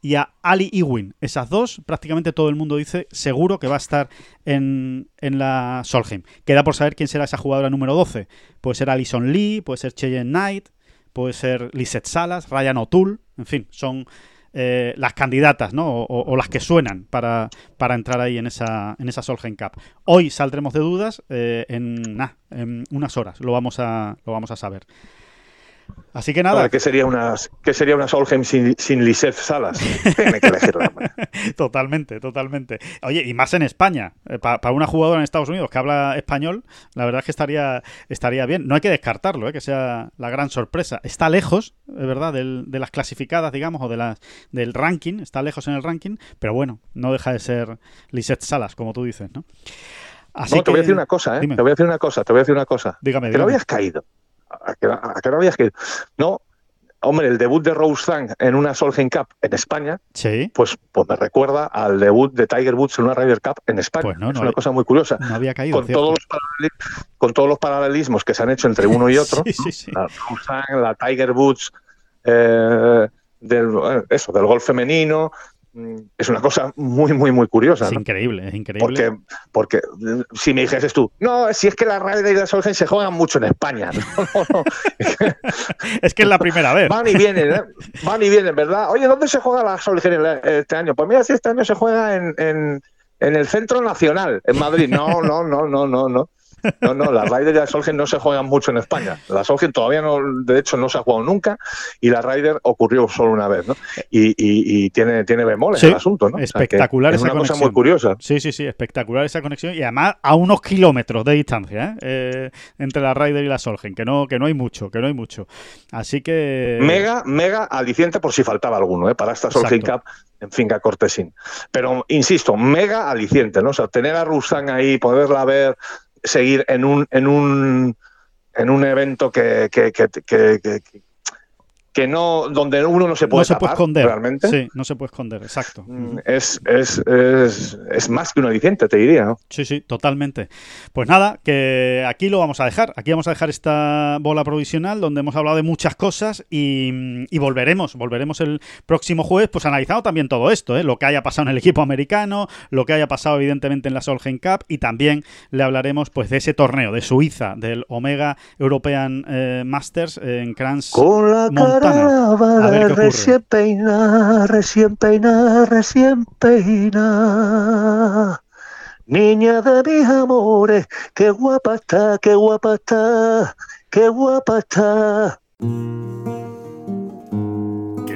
y a Ali Ewing. Esas dos, prácticamente todo el mundo dice seguro que va a estar en, en la Solheim. Queda por saber quién será esa jugadora número 12. Puede ser Alison Lee, puede ser Cheyenne Knight, puede ser Lisette Salas, Ryan O'Toole, en fin, son eh, las candidatas, ¿no? O, las que suenan para, para, entrar ahí en esa, en esa Solheim Cup. Hoy saldremos de dudas eh, en, en unas horas, lo vamos a, lo vamos a saber. Así que nada. ¿Qué sería una, qué sería una Solheim sin, sin Lisette Salas? (laughs) Tiene que elegirla. (laughs) totalmente, totalmente. Oye, y más en España. Eh, para una jugadora en Estados Unidos que habla español, la verdad es que estaría, estaría bien. No hay que descartarlo, ¿eh? que sea la gran sorpresa. Está lejos, es verdad, de las clasificadas, digamos, o de las, del ranking. Está lejos en el ranking, pero bueno, no deja de ser Lisette Salas, como tú dices, ¿no? Así no, te voy a decir una cosa, ¿eh? Te voy a decir una cosa, te voy a decir una cosa. Dígame, Que no habías caído. ¿A qué, no habías que No, hombre, el debut de Rose Zhang en una Solheim Cup en España, sí. pues, pues me recuerda al debut de Tiger Woods en una Ryder Cup en España. Pues no, es una cosa muy curiosa. No había caído. Con todos, los con todos los paralelismos que se han hecho entre uno y (laughs) otro, la Rose Zhang, la Tiger Woods, eh, del, eh, eso, del golf femenino, es una cosa muy, muy, muy curiosa. Es increíble, es increíble. Porque, porque si me dijeses tú, no, si es que la Ryder y la Solheim se juegan mucho en España. (laughs) (laughs) es que es la primera vez. Van y vienen, ¿eh? van y vienen, ¿verdad? Oye, ¿dónde se juega la Solheim este año? Pues mira, si este año se juega en, en, en el Centro Nacional, en Madrid. No, no, no, no, no, no. No, no, las Ryder y la Solgen no se juegan mucho en España. La Solgen todavía no, de hecho, no se ha jugado nunca y la Ryder ocurrió solo una vez, ¿no? Y, tiene, tiene bemoles el asunto, ¿no? Espectacular es una cosa muy curiosa. Sí, sí, sí, espectacular esa conexión y además a unos kilómetros de distancia, ¿eh? Eh, entre la Ryder y la Solgen, que no, que no hay mucho, que no hay mucho. Así que... Mega, mega aliciente por si faltaba alguno, ¿eh? Para esta Solgen Cup en finca cortesín. Pero, insisto, mega aliciente, ¿no? O sea, tener a Rusán ahí, poderla ver, seguir en un, en un, en un evento que, que, que, que que no, donde uno no se puede, esconder realmente. Sí, no se puede esconder, exacto. Mm, es, es, es, es más que un aliciente, te diría. ¿no? Sí, sí, totalmente. Pues nada, que aquí lo vamos a dejar. Aquí vamos a dejar esta bola provisional donde hemos hablado de muchas cosas y, y volveremos, volveremos el próximo jueves, pues analizando también todo esto, ¿eh? lo que haya pasado en el equipo americano, lo que haya pasado evidentemente en la Solheim Cup y también le hablaremos pues de ese torneo de Suiza, del Omega European eh, Masters en Kranz. Con la recién peina, recién peina, recién peina. Niña de mis amores, qué guapa está, qué guapa está, qué guapa está.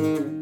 thank you